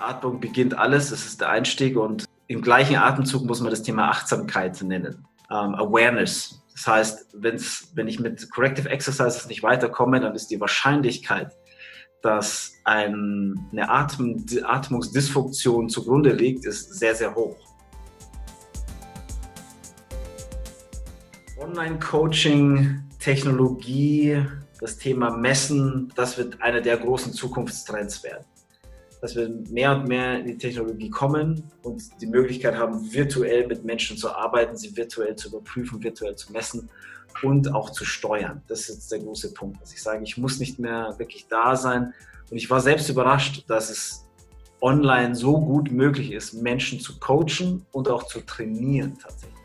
Atmung beginnt alles, das ist der Einstieg und im gleichen Atemzug muss man das Thema Achtsamkeit nennen. Ähm, Awareness. Das heißt, wenn's, wenn ich mit Corrective Exercises nicht weiterkomme, dann ist die Wahrscheinlichkeit, dass ein, eine Atm, Atmungsdysfunktion zugrunde liegt, ist sehr, sehr hoch. Online-Coaching, Technologie, das Thema Messen, das wird einer der großen Zukunftstrends werden dass wir mehr und mehr in die Technologie kommen und die Möglichkeit haben, virtuell mit Menschen zu arbeiten, sie virtuell zu überprüfen, virtuell zu messen und auch zu steuern. Das ist jetzt der große Punkt, dass ich sage, ich muss nicht mehr wirklich da sein. Und ich war selbst überrascht, dass es online so gut möglich ist, Menschen zu coachen und auch zu trainieren tatsächlich.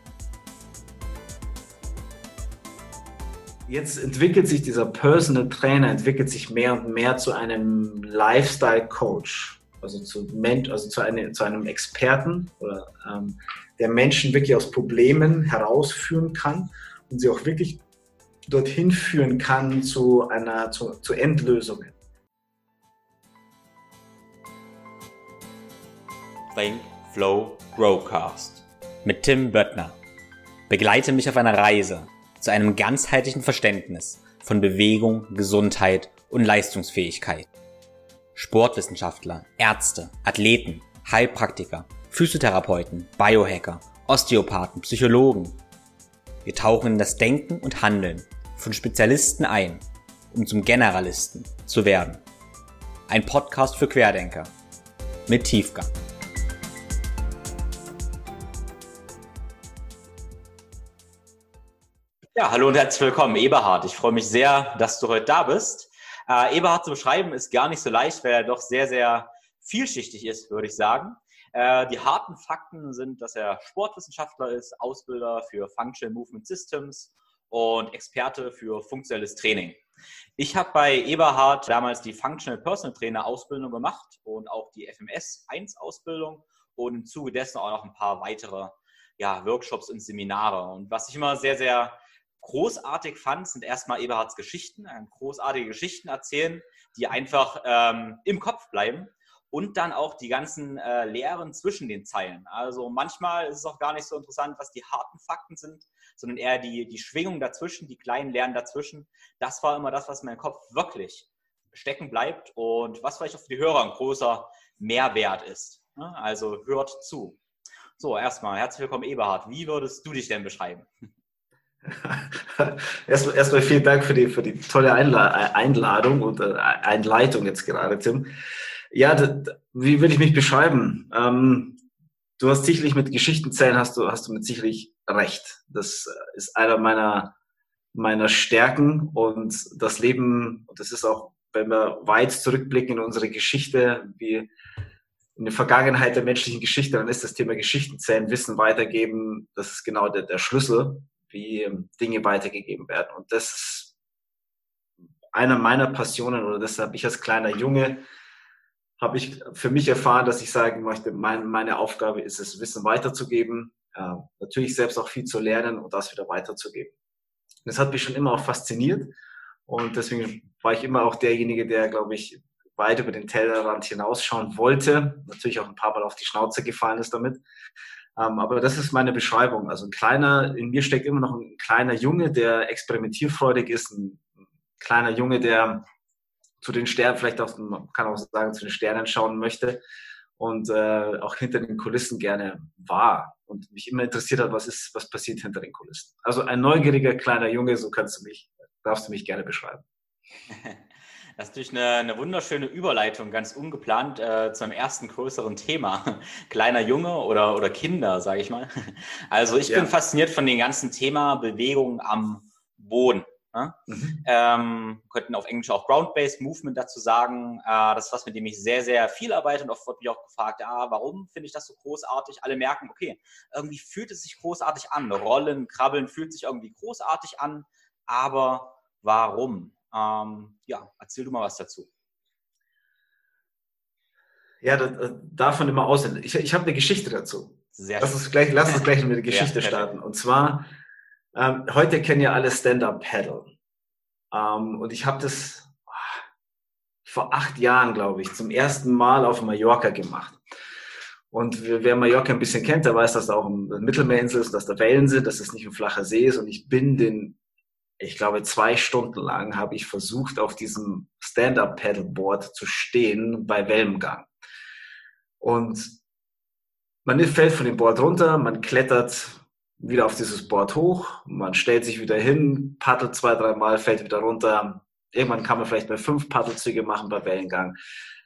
Jetzt entwickelt sich dieser Personal Trainer, entwickelt sich mehr und mehr zu einem Lifestyle Coach, also zu, also zu, eine, zu einem Experten, oder, ähm, der Menschen wirklich aus Problemen herausführen kann und sie auch wirklich dorthin führen kann zu einer zu, zu Endlösungen. Think, Flow, Growcast mit Tim Böttner. Begleite mich auf einer Reise zu einem ganzheitlichen Verständnis von Bewegung, Gesundheit und Leistungsfähigkeit. Sportwissenschaftler, Ärzte, Athleten, Heilpraktiker, Physiotherapeuten, Biohacker, Osteopathen, Psychologen. Wir tauchen in das Denken und Handeln von Spezialisten ein, um zum Generalisten zu werden. Ein Podcast für Querdenker mit Tiefgang. Ja, hallo und herzlich willkommen, Eberhard. Ich freue mich sehr, dass du heute da bist. Äh, Eberhard zu beschreiben ist gar nicht so leicht, weil er doch sehr, sehr vielschichtig ist, würde ich sagen. Äh, die harten Fakten sind, dass er Sportwissenschaftler ist, Ausbilder für Functional Movement Systems und Experte für funktionelles Training. Ich habe bei Eberhard damals die Functional Personal Trainer Ausbildung gemacht und auch die FMS 1 Ausbildung und im Zuge dessen auch noch ein paar weitere ja, Workshops und Seminare. Und was ich immer sehr, sehr großartig fand, sind erstmal Eberhards Geschichten, äh, großartige Geschichten erzählen, die einfach ähm, im Kopf bleiben und dann auch die ganzen äh, Lehren zwischen den Zeilen. Also manchmal ist es auch gar nicht so interessant, was die harten Fakten sind, sondern eher die, die Schwingung dazwischen, die kleinen Lehren dazwischen. Das war immer das, was in meinem Kopf wirklich stecken bleibt und was vielleicht auch für die Hörer ein großer Mehrwert ist. Ne? Also hört zu. So, erstmal herzlich willkommen, Eberhard. Wie würdest du dich denn beschreiben? Erstmal, erstmal vielen Dank für die, für die tolle Einla Einladung und äh, Einleitung jetzt gerade, Tim. Ja, wie will ich mich beschreiben? Ähm, du hast sicherlich mit Geschichtenzählen hast du, hast du mit sicherlich recht. Das ist einer meiner, meiner Stärken und das Leben, und das ist auch, wenn wir weit zurückblicken in unsere Geschichte, wie in der Vergangenheit der menschlichen Geschichte, dann ist das Thema Geschichtenzählen, Wissen weitergeben, das ist genau der, der Schlüssel wie ähm, Dinge weitergegeben werden. Und das ist einer meiner Passionen oder das habe ich als kleiner Junge habe ich für mich erfahren, dass ich sagen möchte, mein, meine Aufgabe ist es, Wissen weiterzugeben, äh, natürlich selbst auch viel zu lernen und das wieder weiterzugeben. Das hat mich schon immer auch fasziniert und deswegen war ich immer auch derjenige, der, glaube ich, weit über den Tellerrand hinausschauen wollte, natürlich auch ein paar Mal auf die Schnauze gefallen ist damit, aber das ist meine Beschreibung. Also ein kleiner, in mir steckt immer noch ein kleiner Junge, der experimentierfreudig ist, ein kleiner Junge, der zu den Sternen, vielleicht auch, man kann auch sagen, zu den Sternen schauen möchte und äh, auch hinter den Kulissen gerne war und mich immer interessiert hat, was ist, was passiert hinter den Kulissen. Also ein neugieriger kleiner Junge, so kannst du mich, darfst du mich gerne beschreiben. Das ist natürlich eine, eine wunderschöne Überleitung, ganz ungeplant äh, zu einem ersten größeren Thema. Kleiner Junge oder, oder Kinder, sage ich mal. Also ich ja. bin fasziniert von dem ganzen Thema Bewegung am Boden. Ne? Mhm. Ähm, könnten auf Englisch auch Ground-Based Movement dazu sagen. Äh, das ist was, mit dem ich sehr, sehr viel arbeite und oft wird mich auch gefragt, ja, warum finde ich das so großartig? Alle merken, okay, irgendwie fühlt es sich großartig an. Rollen, Krabbeln fühlt sich irgendwie großartig an, aber warum? Ähm, ja, erzähl du mal was dazu. Ja, das, davon immer aus. Ich, ich habe eine Geschichte dazu. Sehr lass uns gleich, lass uns gleich mit der Geschichte ja, starten. Und zwar, ähm, heute kennen ja alle Stand-Up-Paddle. Ähm, und ich habe das vor acht Jahren, glaube ich, zum ersten Mal auf Mallorca gemacht. Und wer Mallorca ein bisschen kennt, der weiß, dass da auch eine Mittelmeerinsel ist, dass da Wellen sind, dass es nicht ein flacher See ist. Und ich bin den, ich glaube, zwei Stunden lang habe ich versucht, auf diesem Stand-Up-Paddleboard zu stehen bei Wellengang. Und man fällt von dem Board runter, man klettert wieder auf dieses Board hoch, man stellt sich wieder hin, paddelt zwei, dreimal, fällt wieder runter. Irgendwann kann man vielleicht mal fünf Paddelzüge machen bei Wellengang.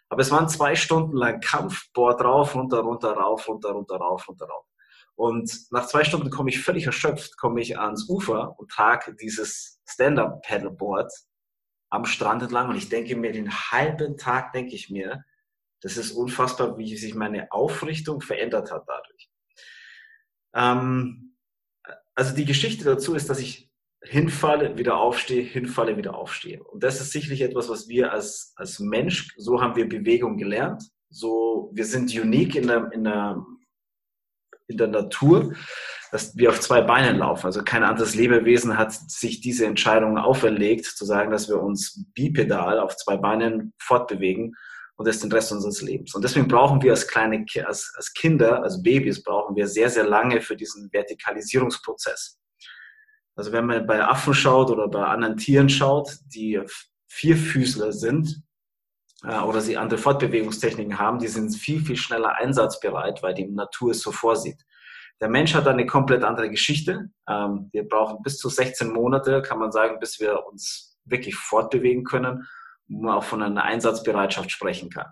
Aber es waren zwei Stunden lang Kampfboard rauf, runter, runter, rauf, runter, runter, rauf, runter, rauf. Und nach zwei Stunden komme ich völlig erschöpft, komme ich ans Ufer und trage dieses Stand-Up-Paddleboard am Strand entlang und ich denke mir den halben Tag, denke ich mir, das ist unfassbar, wie sich meine Aufrichtung verändert hat dadurch. Ähm, also die Geschichte dazu ist, dass ich hinfalle, wieder aufstehe, hinfalle, wieder aufstehe. Und das ist sicherlich etwas, was wir als, als Mensch, so haben wir Bewegung gelernt. So, wir sind unique in der, in der, in der Natur, dass wir auf zwei Beinen laufen. Also kein anderes Lebewesen hat sich diese Entscheidung auferlegt, zu sagen, dass wir uns bipedal auf zwei Beinen fortbewegen und das den Rest unseres Lebens. Und deswegen brauchen wir als kleine, als, als Kinder, als Babys, brauchen wir sehr, sehr lange für diesen Vertikalisierungsprozess. Also wenn man bei Affen schaut oder bei anderen Tieren schaut, die Vierfüßler sind oder sie andere Fortbewegungstechniken haben, die sind viel, viel schneller einsatzbereit, weil die Natur es so vorsieht. Der Mensch hat eine komplett andere Geschichte. Ähm, wir brauchen bis zu 16 Monate, kann man sagen, bis wir uns wirklich fortbewegen können, wo man auch von einer Einsatzbereitschaft sprechen kann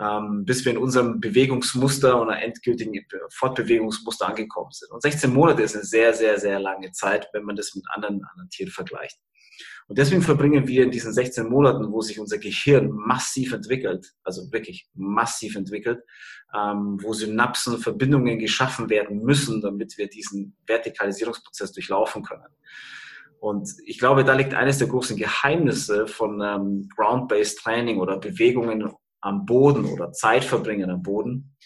ähm, bis wir in unserem Bewegungsmuster oder endgültigen Fortbewegungsmuster angekommen sind. Und 16 Monate ist eine sehr, sehr, sehr lange Zeit, wenn man das mit anderen, anderen Tieren vergleicht. Und deswegen verbringen wir in diesen 16 Monaten, wo sich unser Gehirn massiv entwickelt, also wirklich massiv entwickelt, ähm, wo Synapsen, Verbindungen geschaffen werden müssen, damit wir diesen Vertikalisierungsprozess durchlaufen können. Und ich glaube, da liegt eines der großen Geheimnisse von ähm, Ground-Based Training oder Bewegungen am Boden oder Zeit verbringen am Boden,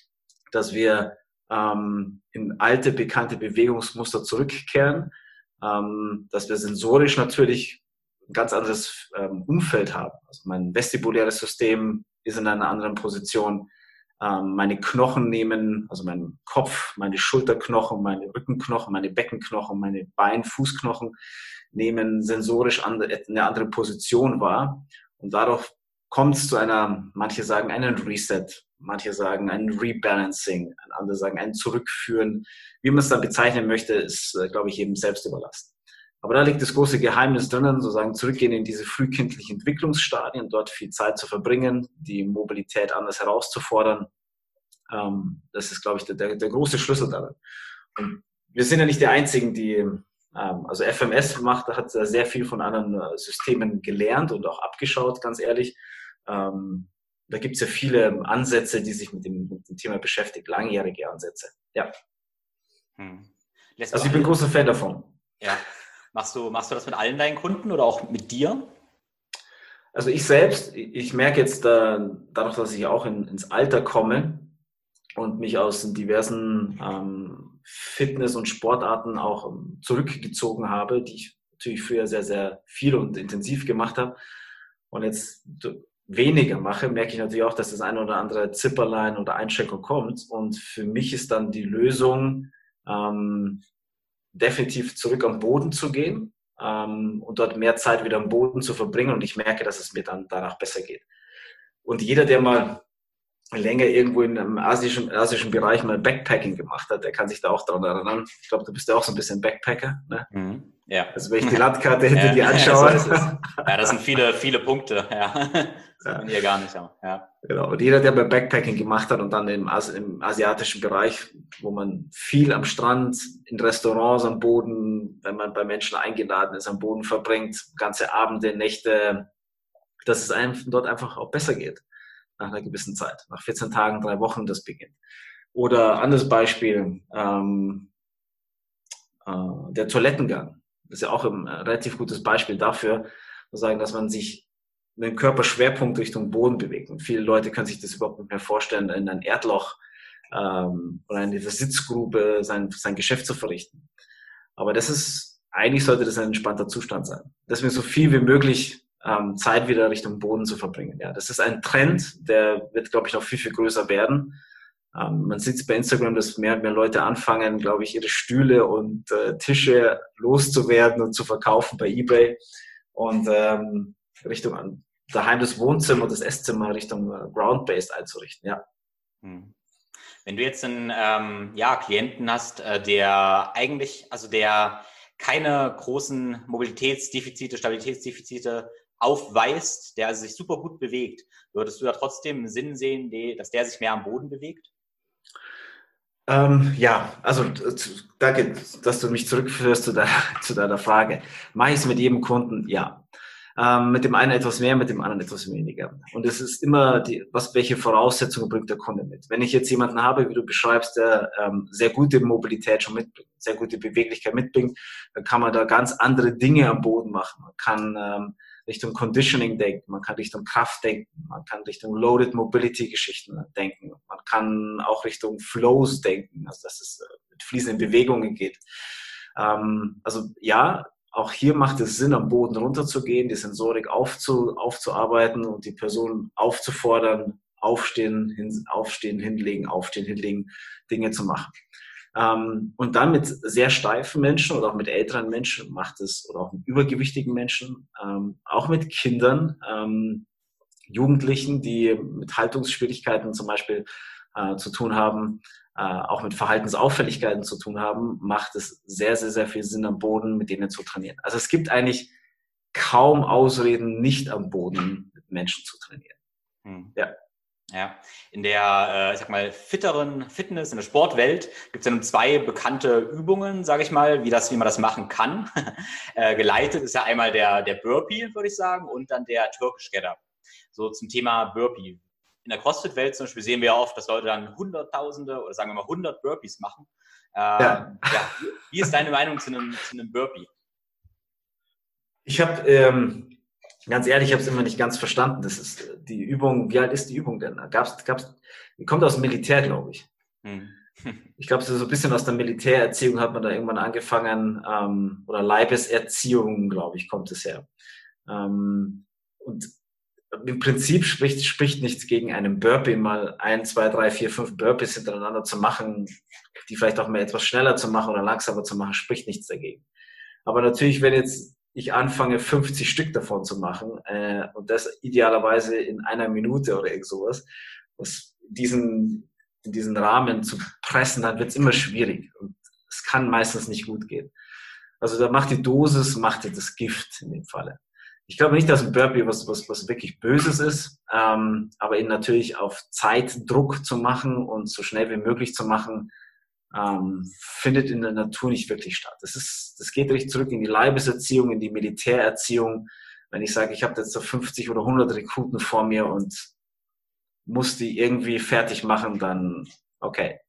dass wir ähm, in alte, bekannte Bewegungsmuster zurückkehren, ähm, dass wir sensorisch natürlich ein ganz anderes ähm, Umfeld haben. Also mein vestibuläres System ist in einer anderen Position. Ähm, meine Knochen nehmen, also mein Kopf, meine Schulterknochen, meine Rückenknochen, meine Beckenknochen, meine Bein-, Fußknochen nehmen sensorisch eine andere Position wahr. Und dadurch kommt es zu einer, manche sagen einen Reset, manche sagen ein Rebalancing, andere sagen ein Zurückführen. Wie man es dann bezeichnen möchte, ist, äh, glaube ich, eben selbst überlassen. Aber da liegt das große Geheimnis drinnen, sozusagen zurückgehen in diese frühkindlichen Entwicklungsstadien, dort viel Zeit zu verbringen, die Mobilität anders herauszufordern. Ähm, das ist, glaube ich, der, der, der große Schlüssel darin. Und wir sind ja nicht die Einzigen, die, ähm, also FMS macht, hat sehr viel von anderen äh, Systemen gelernt und auch abgeschaut, ganz ehrlich. Ähm, da gibt es ja viele Ansätze, die sich mit dem, mit dem, Thema beschäftigen, langjährige Ansätze. Ja. Hm. Also ich bin großer Fan davon. Ja. Machst du, machst du das mit allen deinen Kunden oder auch mit dir? Also ich selbst, ich merke jetzt da, dadurch, dass ich auch in, ins Alter komme und mich aus diversen ähm, Fitness- und Sportarten auch ähm, zurückgezogen habe, die ich natürlich früher sehr, sehr viel und intensiv gemacht habe. Und jetzt weniger mache, merke ich natürlich auch, dass das eine oder andere Zipperlein oder Einschränkung kommt. Und für mich ist dann die Lösung, ähm, definitiv zurück am Boden zu gehen ähm, und dort mehr Zeit wieder am Boden zu verbringen. Und ich merke, dass es mir dann danach besser geht. Und jeder, der mal länger irgendwo in einem asischen, asischen Bereich mal Backpacking gemacht hat, der kann sich da auch daran erinnern. Ich glaube, du bist ja auch so ein bisschen Backpacker. Ne? Mhm. Ja. Also wenn ich die Landkarte hinter ja, dir anschaue. So ja, das sind viele, viele Punkte. Ja. Das ja. hier gar nicht. Ja. Genau. Und jeder, der bei Backpacking gemacht hat und dann im, As im asiatischen Bereich, wo man viel am Strand, in Restaurants am Boden, wenn man bei Menschen eingeladen ist, am Boden verbringt, ganze Abende, Nächte, dass es einem dort einfach auch besser geht nach einer gewissen Zeit. Nach 14 Tagen, drei Wochen das beginnt. Oder anderes Beispiel, ähm, äh, der Toilettengang. Das ist ja auch ein relativ gutes Beispiel dafür, zu sagen, dass man sich dem Körperschwerpunkt Richtung Boden bewegt. Und viele Leute können sich das überhaupt nicht mehr vorstellen, in ein Erdloch ähm, oder in dieser Sitzgrube sein, sein Geschäft zu verrichten. Aber das ist, eigentlich sollte das ein entspannter Zustand sein. Dass wir so viel wie möglich ähm, Zeit wieder Richtung Boden zu verbringen. Ja, das ist ein Trend, der wird, glaube ich, noch viel, viel größer werden. Ähm, man sieht es bei Instagram, dass mehr und mehr Leute anfangen, glaube ich, ihre Stühle und äh, Tische loszuwerden und zu verkaufen bei eBay und ähm, Richtung an daheim das Wohnzimmer, das Esszimmer Richtung äh, Ground-Based einzurichten. Ja. Hm. Wenn du jetzt einen ähm, ja, Klienten hast, äh, der eigentlich, also der keine großen Mobilitätsdefizite, Stabilitätsdefizite aufweist, der sich super gut bewegt, würdest du da trotzdem einen Sinn sehen, dass der sich mehr am Boden bewegt? Ähm, ja, also danke, dass du mich zurückführst zu, deiner, zu deiner Frage. Mache ich es mit jedem Kunden? Ja. Ähm, mit dem einen etwas mehr, mit dem anderen etwas weniger. Und es ist immer, die, was, welche Voraussetzungen bringt der Kunde mit. Wenn ich jetzt jemanden habe, wie du beschreibst, der ähm, sehr gute Mobilität schon mitbringt, sehr gute Beweglichkeit mitbringt, dann kann man da ganz andere Dinge am Boden machen. Man kann ähm, Richtung Conditioning denken, man kann Richtung Kraft denken, man kann Richtung Loaded Mobility Geschichten denken, man kann auch Richtung Flows denken, also dass es äh, mit fließenden Bewegungen geht. Ähm, also ja, auch hier macht es Sinn, am Boden runterzugehen, die Sensorik aufzu, aufzuarbeiten und die Person aufzufordern, aufstehen, hin, aufstehen, hinlegen, aufstehen, hinlegen, Dinge zu machen. Ähm, und dann mit sehr steifen Menschen oder auch mit älteren Menschen macht es, oder auch mit übergewichtigen Menschen, ähm, auch mit Kindern, ähm, Jugendlichen, die mit Haltungsschwierigkeiten zum Beispiel äh, zu tun haben, äh, auch mit Verhaltensauffälligkeiten zu tun haben, macht es sehr, sehr, sehr viel Sinn, am Boden mit denen zu trainieren. Also es gibt eigentlich kaum Ausreden, nicht am Boden mit Menschen zu trainieren. Hm. Ja. Ja, in der, äh, ich sag mal, fitteren Fitness, in der Sportwelt gibt es ja nun zwei bekannte Übungen, sage ich mal, wie, das, wie man das machen kann. äh, geleitet ist ja einmal der, der Burpee, würde ich sagen, und dann der Turkish Getter. So zum Thema Burpee in der CrossFit-Welt zum Beispiel sehen wir ja oft, dass Leute dann Hunderttausende oder sagen wir mal hundert Burpees machen. Äh, ja. ja. Wie ist deine Meinung zu einem, zu einem Burpee? Ich habe, ähm, ganz ehrlich, ich habe es immer nicht ganz verstanden. Das ist die Übung, wie alt ist die Übung denn? Gab's, gab's, die kommt aus dem Militär, glaube ich. Hm. Ich glaube, so ein bisschen aus der Militärerziehung hat man da irgendwann angefangen, ähm, oder Leibeserziehung, glaube ich, kommt es her. Ähm, und im Prinzip spricht, spricht nichts gegen einen Burpee, mal ein, zwei, drei, vier, fünf Burpees hintereinander zu machen, die vielleicht auch mal etwas schneller zu machen oder langsamer zu machen, spricht nichts dagegen. Aber natürlich, wenn jetzt ich anfange, 50 Stück davon zu machen äh, und das idealerweise in einer Minute oder irgend sowas, was diesen, in diesen Rahmen zu pressen, dann wird es immer schwierig und es kann meistens nicht gut gehen. Also da macht die Dosis, macht das Gift in dem Falle ich glaube nicht, dass ein Burpee was, was, was wirklich Böses ist, ähm, aber ihn natürlich auf Zeitdruck zu machen und so schnell wie möglich zu machen, ähm, findet in der Natur nicht wirklich statt. Das, ist, das geht richtig zurück in die Leibeserziehung, in die Militärerziehung. Wenn ich sage, ich habe jetzt so 50 oder 100 Rekruten vor mir und muss die irgendwie fertig machen, dann okay,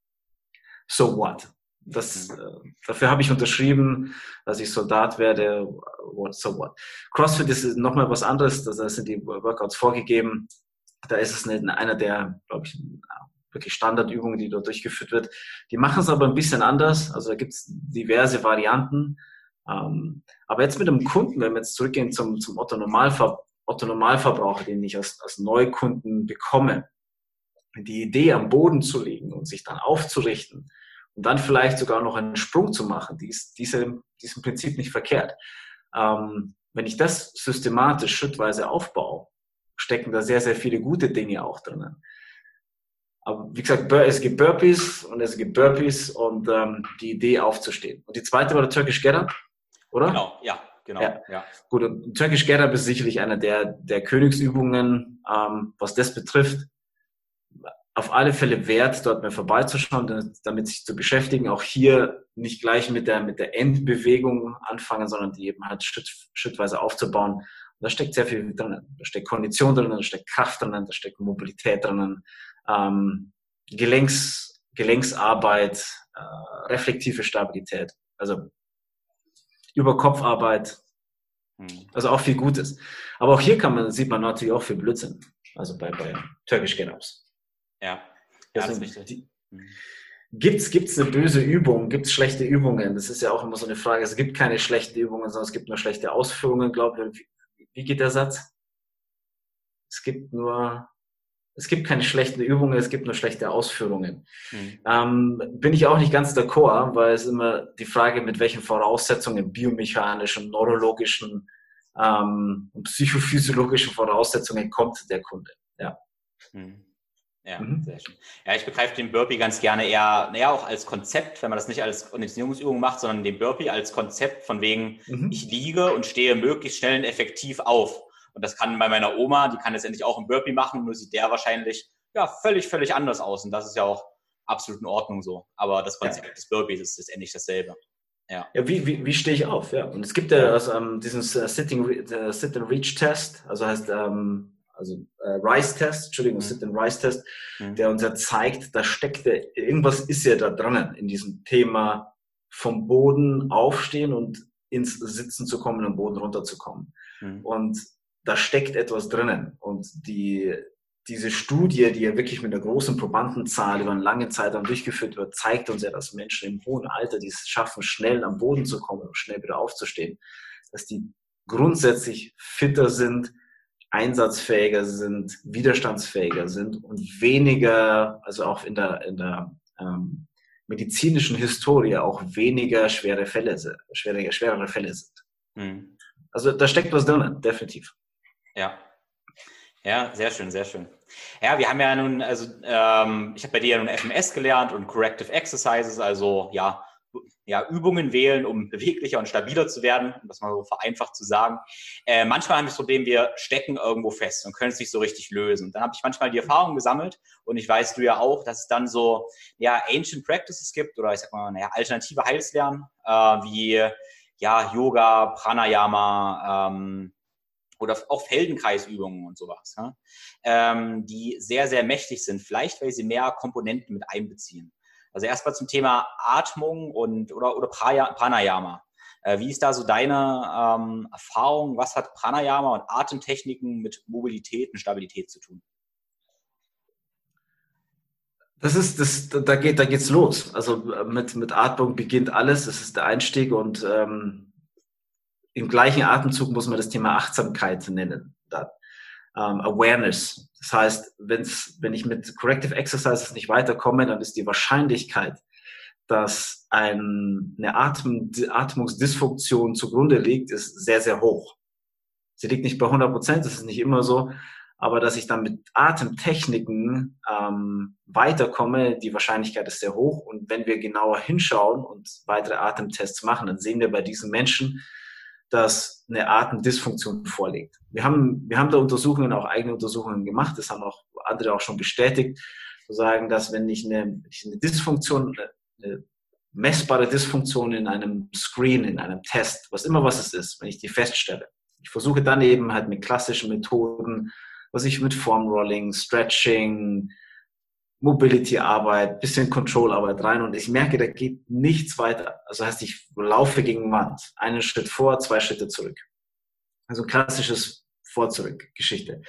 so what? Das, mhm. äh, dafür habe ich unterschrieben, dass ich Soldat werde. What, so what. CrossFit ist nochmal was anderes. Da sind die Workouts vorgegeben. Da ist es eine, einer der, glaube ich, wirklich Standardübungen, die dort durchgeführt wird. Die machen es aber ein bisschen anders. Also da gibt es diverse Varianten. Ähm, aber jetzt mit dem Kunden, wenn wir jetzt zurückgehen zum, zum Otto, Normalver Otto Normalverbraucher, den ich als, als Neukunden bekomme, die Idee am Boden zu legen und sich dann aufzurichten, und dann vielleicht sogar noch einen Sprung zu machen, die ist, die ist, die ist im Prinzip nicht verkehrt. Ähm, wenn ich das systematisch schrittweise aufbaue, stecken da sehr, sehr viele gute Dinge auch drinnen. Aber wie gesagt, es gibt Burpees und es gibt Burpees und ähm, die Idee aufzustehen. Und die zweite war der Turkish Get oder? Genau, ja, genau. Ja. ja. Gut, und Turkish Get ist sicherlich einer der, der Königsübungen, ähm, was das betrifft auf alle Fälle wert, dort mal vorbeizuschauen, damit sich zu beschäftigen. Auch hier nicht gleich mit der, mit der Endbewegung anfangen, sondern die eben halt Schritt, schrittweise aufzubauen. Und da steckt sehr viel drin. Da steckt Kondition drin, da steckt Kraft drin, da steckt Mobilität drin, ähm, Gelenks, Gelenksarbeit, äh, reflektive Stabilität, also Überkopfarbeit, hm. also auch viel Gutes. Aber auch hier kann man, sieht man natürlich auch viel Blödsinn. Also bei, bei Turkish Get-Ups. Ja, ja das ist richtig. Mhm. Gibt's, gibt's eine böse Übung? Gibt's schlechte Übungen? Das ist ja auch immer so eine Frage. Es gibt keine schlechten Übungen, sondern es gibt nur schlechte Ausführungen, glaube ich. wie geht der Satz? Es gibt nur, es gibt keine schlechten Übungen, es gibt nur schlechte Ausführungen. Mhm. Ähm, bin ich auch nicht ganz d'accord, weil es immer die Frage, mit welchen Voraussetzungen, biomechanischen, neurologischen ähm, und psychophysiologischen Voraussetzungen kommt der Kunde. Ja. Mhm. Ja, mhm. sehr schön. Ja, ich begreife den Burpee ganz gerne eher, eher auch als Konzept, wenn man das nicht als Konditionierungsübung macht, sondern den Burpee als Konzept von wegen, mhm. ich liege und stehe möglichst schnell und effektiv auf. Und das kann bei meiner Oma, die kann letztendlich auch einen Burpee machen, nur sieht der wahrscheinlich ja völlig, völlig anders aus. Und das ist ja auch absolut in Ordnung so. Aber das Konzept ja. des Burpees ist letztendlich dasselbe. Ja. ja, wie, wie, wie stehe ich auf? Ja. Und es gibt ja also, ähm, diesen uh, Sitting, uh, Sit and Reach Test, also heißt ähm, also äh, Rice-Test, Entschuldigung, mhm. Sit-and-Rice-Test, mhm. der uns ja zeigt, da steckt irgendwas ist ja da dran in diesem Thema vom Boden aufstehen und ins Sitzen zu kommen und am Boden runterzukommen. Mhm. Und da steckt etwas drinnen. Und die, diese Studie, die ja wirklich mit einer großen Probandenzahl über eine lange Zeit dann durchgeführt wird, zeigt uns ja, dass Menschen im hohen Alter, die es schaffen, schnell am Boden zu kommen und schnell wieder aufzustehen, dass die grundsätzlich fitter sind, einsatzfähiger sind, widerstandsfähiger sind und weniger, also auch in der, in der ähm, medizinischen Historie auch weniger schwere Fälle, schwere, schwerere Fälle sind. Mhm. Also da steckt was drin, definitiv. Ja. Ja, sehr schön, sehr schön. Ja, wir haben ja nun, also ähm, ich habe bei dir ja nun FMS gelernt und Corrective Exercises, also ja, ja, Übungen wählen, um beweglicher und stabiler zu werden, um das mal so vereinfacht zu sagen. Äh, manchmal haben wir das Problem, wir stecken irgendwo fest und können es nicht so richtig lösen. Dann habe ich manchmal die Erfahrung gesammelt und ich weiß du ja auch, dass es dann so ja, Ancient Practices gibt oder ich sag mal naja, alternative Heilslernen äh, wie ja, Yoga, Pranayama ähm, oder auch Feldenkreisübungen und sowas, ne? ähm, die sehr, sehr mächtig sind, vielleicht weil sie mehr Komponenten mit einbeziehen. Also erstmal zum Thema Atmung und oder, oder Pranayama. Äh, wie ist da so deine ähm, Erfahrung? Was hat Pranayama und Atemtechniken mit Mobilität und Stabilität zu tun? Das ist, das, da geht, da geht's los. Also äh, mit, mit Atmung beginnt alles. Das ist der Einstieg und ähm, im gleichen Atemzug muss man das Thema Achtsamkeit nennen. Da, ähm, Awareness. Das heißt, wenn's, wenn ich mit Corrective Exercises nicht weiterkomme, dann ist die Wahrscheinlichkeit, dass ein, eine Atm, Atmungsdysfunktion zugrunde liegt, ist sehr, sehr hoch. Sie liegt nicht bei 100 Prozent, das ist nicht immer so, aber dass ich dann mit Atemtechniken ähm, weiterkomme, die Wahrscheinlichkeit ist sehr hoch. Und wenn wir genauer hinschauen und weitere Atemtests machen, dann sehen wir bei diesen Menschen, dass eine Atemdysfunktion vorliegt. Wir haben, wir haben da Untersuchungen, auch eigene Untersuchungen gemacht, das haben auch andere auch schon bestätigt, zu sagen, dass wenn ich eine, wenn ich eine Dysfunktion, eine messbare Dysfunktion in einem Screen, in einem Test, was immer was es ist, wenn ich die feststelle, ich versuche dann eben halt mit klassischen Methoden, was ich mit Formrolling, Stretching, Mobility-Arbeit, bisschen Control-Arbeit rein und ich merke, da geht nichts weiter. Also heißt, ich laufe gegen Wand. Einen Schritt vor, zwei Schritte zurück. Also klassisches Vor-Zurück-Geschichte.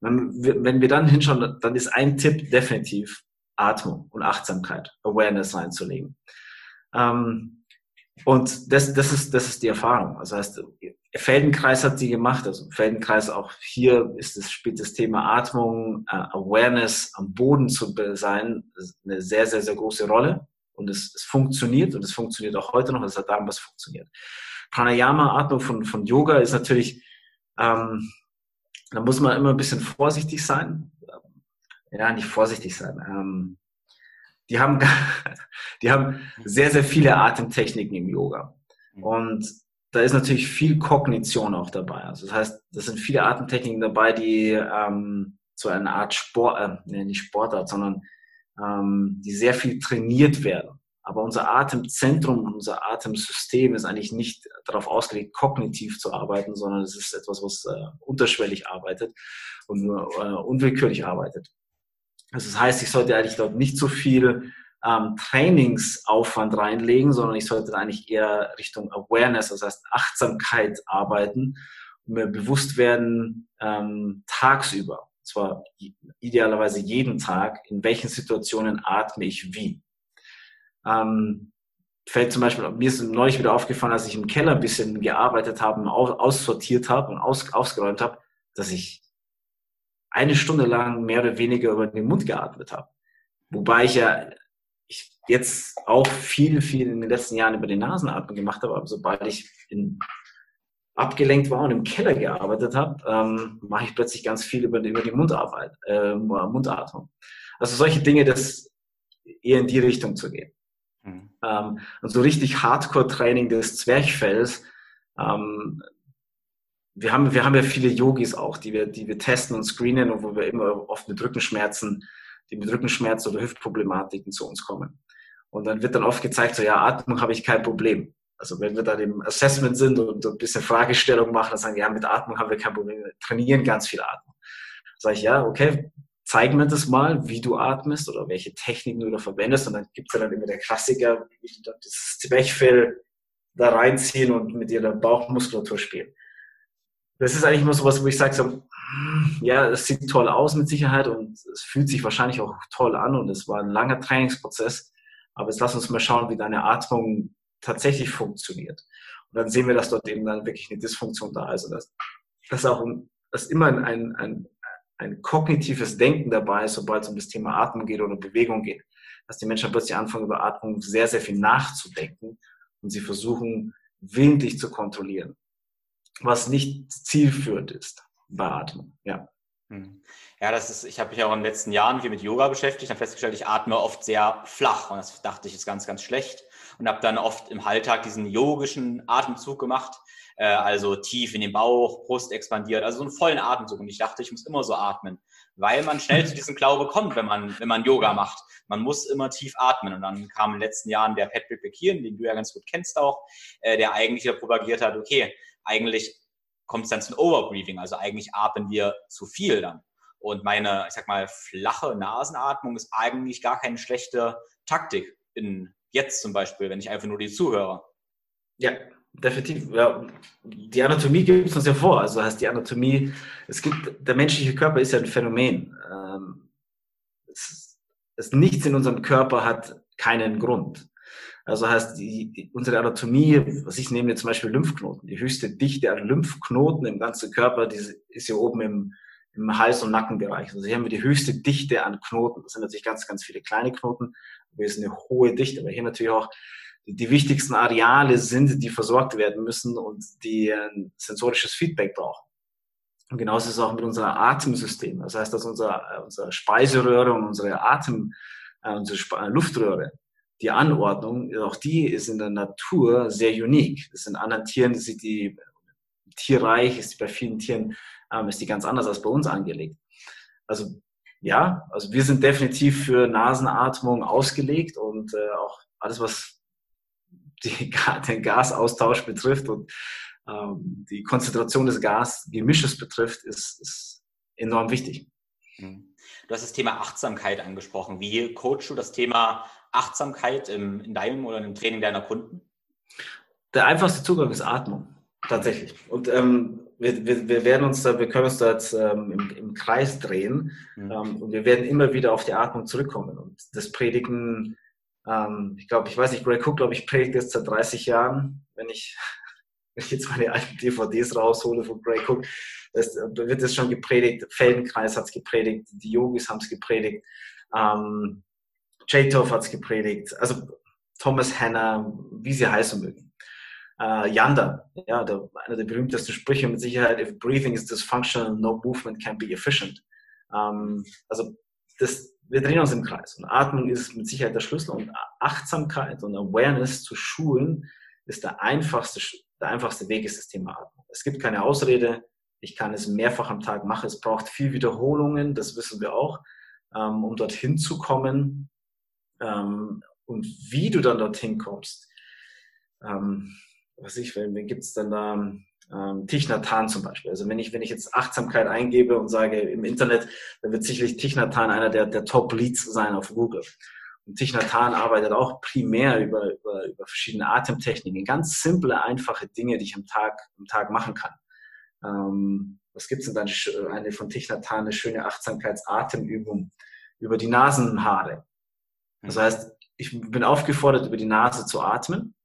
Wenn wir dann hinschauen, dann ist ein Tipp definitiv Atmung und Achtsamkeit, Awareness reinzulegen. Ähm, und das, das, ist, das ist die Erfahrung. Also heißt, Feldenkreis hat sie gemacht. Also Feldenkreis auch hier ist es, spielt das Thema Atmung, äh, Awareness am Boden zu sein, eine sehr, sehr, sehr große Rolle. Und es, es funktioniert und es funktioniert auch heute noch. Es hat damals funktioniert. Pranayama, Atmung von, von Yoga ist natürlich, ähm, da muss man immer ein bisschen vorsichtig sein. Ja, nicht vorsichtig sein. Ähm, die haben, die haben sehr, sehr viele Atemtechniken im Yoga. Und da ist natürlich viel Kognition auch dabei. Also das heißt, das sind viele Atemtechniken dabei, die ähm, so eine Art Sport, äh, nicht Sportart, sondern ähm, die sehr viel trainiert werden. Aber unser Atemzentrum, unser Atemsystem ist eigentlich nicht darauf ausgelegt, kognitiv zu arbeiten, sondern es ist etwas, was äh, unterschwellig arbeitet und nur äh, unwillkürlich arbeitet. Also das heißt, ich sollte eigentlich dort nicht so viel ähm, Trainingsaufwand reinlegen, sondern ich sollte eigentlich eher Richtung Awareness, das heißt Achtsamkeit arbeiten und mir bewusst werden ähm, tagsüber, zwar idealerweise jeden Tag, in welchen Situationen atme ich wie. Ähm, fällt zum Beispiel, mir ist neulich wieder aufgefallen, als ich im Keller ein bisschen gearbeitet habe, aus, aussortiert habe und aus, ausgeräumt habe, dass ich eine Stunde lang mehr oder weniger über den Mund geatmet habe. Wobei ich ja ich jetzt auch viel, viel in den letzten Jahren über den Nasenatmen gemacht habe, aber sobald ich in, abgelenkt war und im Keller gearbeitet habe, ähm, mache ich plötzlich ganz viel über, über die Mundarbeit, äh, Mundatmung. Also solche Dinge, das eher in die Richtung zu gehen. Mhm. Ähm, und so richtig Hardcore-Training des Zwerchfells, ähm, wir haben, wir haben ja viele Yogis auch, die wir, die wir testen und screenen und wo wir immer oft mit Rückenschmerzen, die mit Rückenschmerzen oder Hüftproblematiken zu uns kommen. Und dann wird dann oft gezeigt, so ja, Atmung habe ich kein Problem. Also wenn wir dann im Assessment sind und ein bisschen Fragestellung machen, dann sagen wir, ja, mit Atmung haben wir kein Problem, wir trainieren ganz viel Atmung. Sag ich, ja, okay, zeig mir das mal, wie du atmest oder welche Techniken du da verwendest. Und dann gibt es ja dann immer der Klassiker, wie du das Zwerchfell da reinziehen und mit dir der Bauchmuskulatur spielen das ist eigentlich immer so was, wo ich sage, so, ja, es sieht toll aus mit Sicherheit und es fühlt sich wahrscheinlich auch toll an und es war ein langer Trainingsprozess. Aber jetzt lass uns mal schauen, wie deine Atmung tatsächlich funktioniert. Und dann sehen wir, dass dort eben dann wirklich eine Dysfunktion da ist. Und dass, dass auch dass immer ein, ein, ein kognitives Denken dabei ist, sobald es um das Thema Atmung geht oder Bewegung geht. Dass die Menschen plötzlich anfangen, über Atmung sehr, sehr viel nachzudenken und sie versuchen, willentlich zu kontrollieren was nicht zielführend ist bei Atmung. Ja. Hm. Ja, das ist, ich habe mich auch in den letzten Jahren viel mit Yoga beschäftigt, habe festgestellt, ich atme oft sehr flach und das dachte ich ist ganz, ganz schlecht und habe dann oft im Alltag diesen yogischen Atemzug gemacht, äh, also tief in den Bauch, Brust expandiert, also so einen vollen Atemzug und ich dachte, ich muss immer so atmen, weil man schnell zu diesem Glaube kommt, wenn man, wenn man Yoga macht. Man muss immer tief atmen und dann kam in den letzten Jahren der Patrick Bekieren, den du ja ganz gut kennst auch, äh, der eigentlich propagiert hat, okay, eigentlich kommt es dann zum Overbreathing, also eigentlich atmen wir zu viel dann. Und meine, ich sag mal, flache Nasenatmung ist eigentlich gar keine schlechte Taktik in jetzt zum Beispiel, wenn ich einfach nur die zuhöre. Ja, definitiv. Ja, die Anatomie gibt es uns ja vor. Also heißt die Anatomie, es gibt, der menschliche Körper ist ja ein Phänomen. Ähm, es, es, nichts in unserem Körper hat keinen Grund. Also heißt, die, unsere Anatomie, was ich nehme zum Beispiel Lymphknoten, die höchste Dichte an Lymphknoten im ganzen Körper, die ist hier oben im, im Hals- und Nackenbereich. Also hier haben wir die höchste Dichte an Knoten. Das sind natürlich ganz, ganz viele kleine Knoten, aber es ist eine hohe Dichte. Aber hier natürlich auch die, die wichtigsten Areale sind, die versorgt werden müssen und die ein sensorisches Feedback brauchen. Und genauso ist es auch mit unserem Atemsystem. Das heißt, dass unser, unsere Speiseröhre und unsere Atem, äh, unsere Luftröhre die Anordnung, auch die ist in der Natur sehr unique. Das sind anderen Tieren, ist die Tierreich, ist bei vielen Tieren, ähm, ist die ganz anders als bei uns angelegt. Also ja, also wir sind definitiv für Nasenatmung ausgelegt und äh, auch alles, was die, den Gasaustausch betrifft und ähm, die Konzentration des Gasgemisches betrifft, ist, ist enorm wichtig. Mhm. Du hast das Thema Achtsamkeit angesprochen. Wie coachst du das Thema Achtsamkeit im, in deinem oder im Training deiner Kunden? Der einfachste Zugang ist Atmung, tatsächlich. Und ähm, wir, wir, wir, werden uns da, wir können uns da jetzt ähm, im, im, Kreis drehen mhm. ähm, und wir werden immer wieder auf die Atmung zurückkommen. Und das Predigen, ähm, ich glaube, ich weiß nicht, Greg Cook, glaube ich, predigt jetzt seit 30 Jahren, wenn ich, wenn ich jetzt meine alten DVDs raushole von Greg Cook, das, da wird es schon gepredigt, Feldenkreis hat es gepredigt, die Yogis haben es gepredigt. Ähm, Jaytov hat es gepredigt, also Thomas Hanna, wie sie heißen mögen. Äh, Yanda, ja, der, einer der berühmtesten Sprüche mit Sicherheit, if breathing is dysfunctional, no movement can be efficient. Ähm, also das, wir drehen uns im Kreis und Atmung ist mit Sicherheit der Schlüssel und Achtsamkeit und Awareness zu schulen ist der einfachste, der einfachste Weg ist das Thema Atmung. Es gibt keine Ausrede, ich kann es mehrfach am Tag machen, es braucht viel Wiederholungen, das wissen wir auch, ähm, um dorthin zu kommen ähm, und wie du dann dorthin kommst. Ähm, was ich, wen, wen gibt es denn da? Ähm, Tichnatan zum Beispiel. Also wenn ich, wenn ich jetzt Achtsamkeit eingebe und sage im Internet, dann wird sicherlich Tichnatan einer der, der Top-Leads sein auf Google. Und Tichnatan arbeitet auch primär über, über, über verschiedene Atemtechniken, ganz simple, einfache Dinge, die ich am Tag, am Tag machen kann. Ähm, was gibt's denn dann? Eine von Tichnatan, eine schöne Achtsamkeitsatemübung über die Nasenhaare. Das heißt, ich bin aufgefordert, über die Nase zu atmen.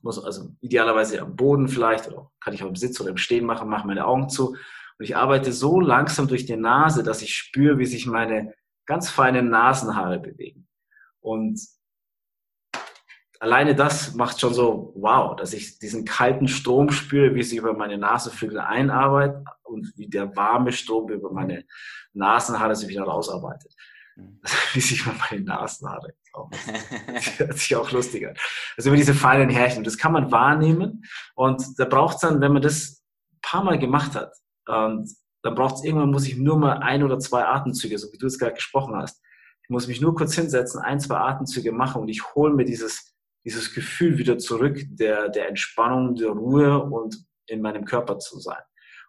Muss also idealerweise am Boden vielleicht, oder kann ich auch im Sitz oder im Stehen machen, mache meine Augen zu. Und ich arbeite so langsam durch die Nase, dass ich spüre, wie sich meine ganz feinen Nasenhaare bewegen. Und alleine das macht schon so, wow, dass ich diesen kalten Strom spüre, wie sich über meine Nasenflügel einarbeitet und wie der warme Strom über meine Nasenhaare sich wieder rausarbeitet. Mhm. wie sich über meine Nasenhaare. Das hört sich auch lustig an. Also über diese feinen Härchen. Das kann man wahrnehmen und da braucht es dann, wenn man das ein paar Mal gemacht hat, und dann braucht es irgendwann, muss ich nur mal ein oder zwei Atemzüge, so wie du es gerade gesprochen hast. Ich muss mich nur kurz hinsetzen, ein, zwei Atemzüge machen und ich hole mir dieses, dieses Gefühl wieder zurück der, der Entspannung, der Ruhe und in meinem Körper zu sein.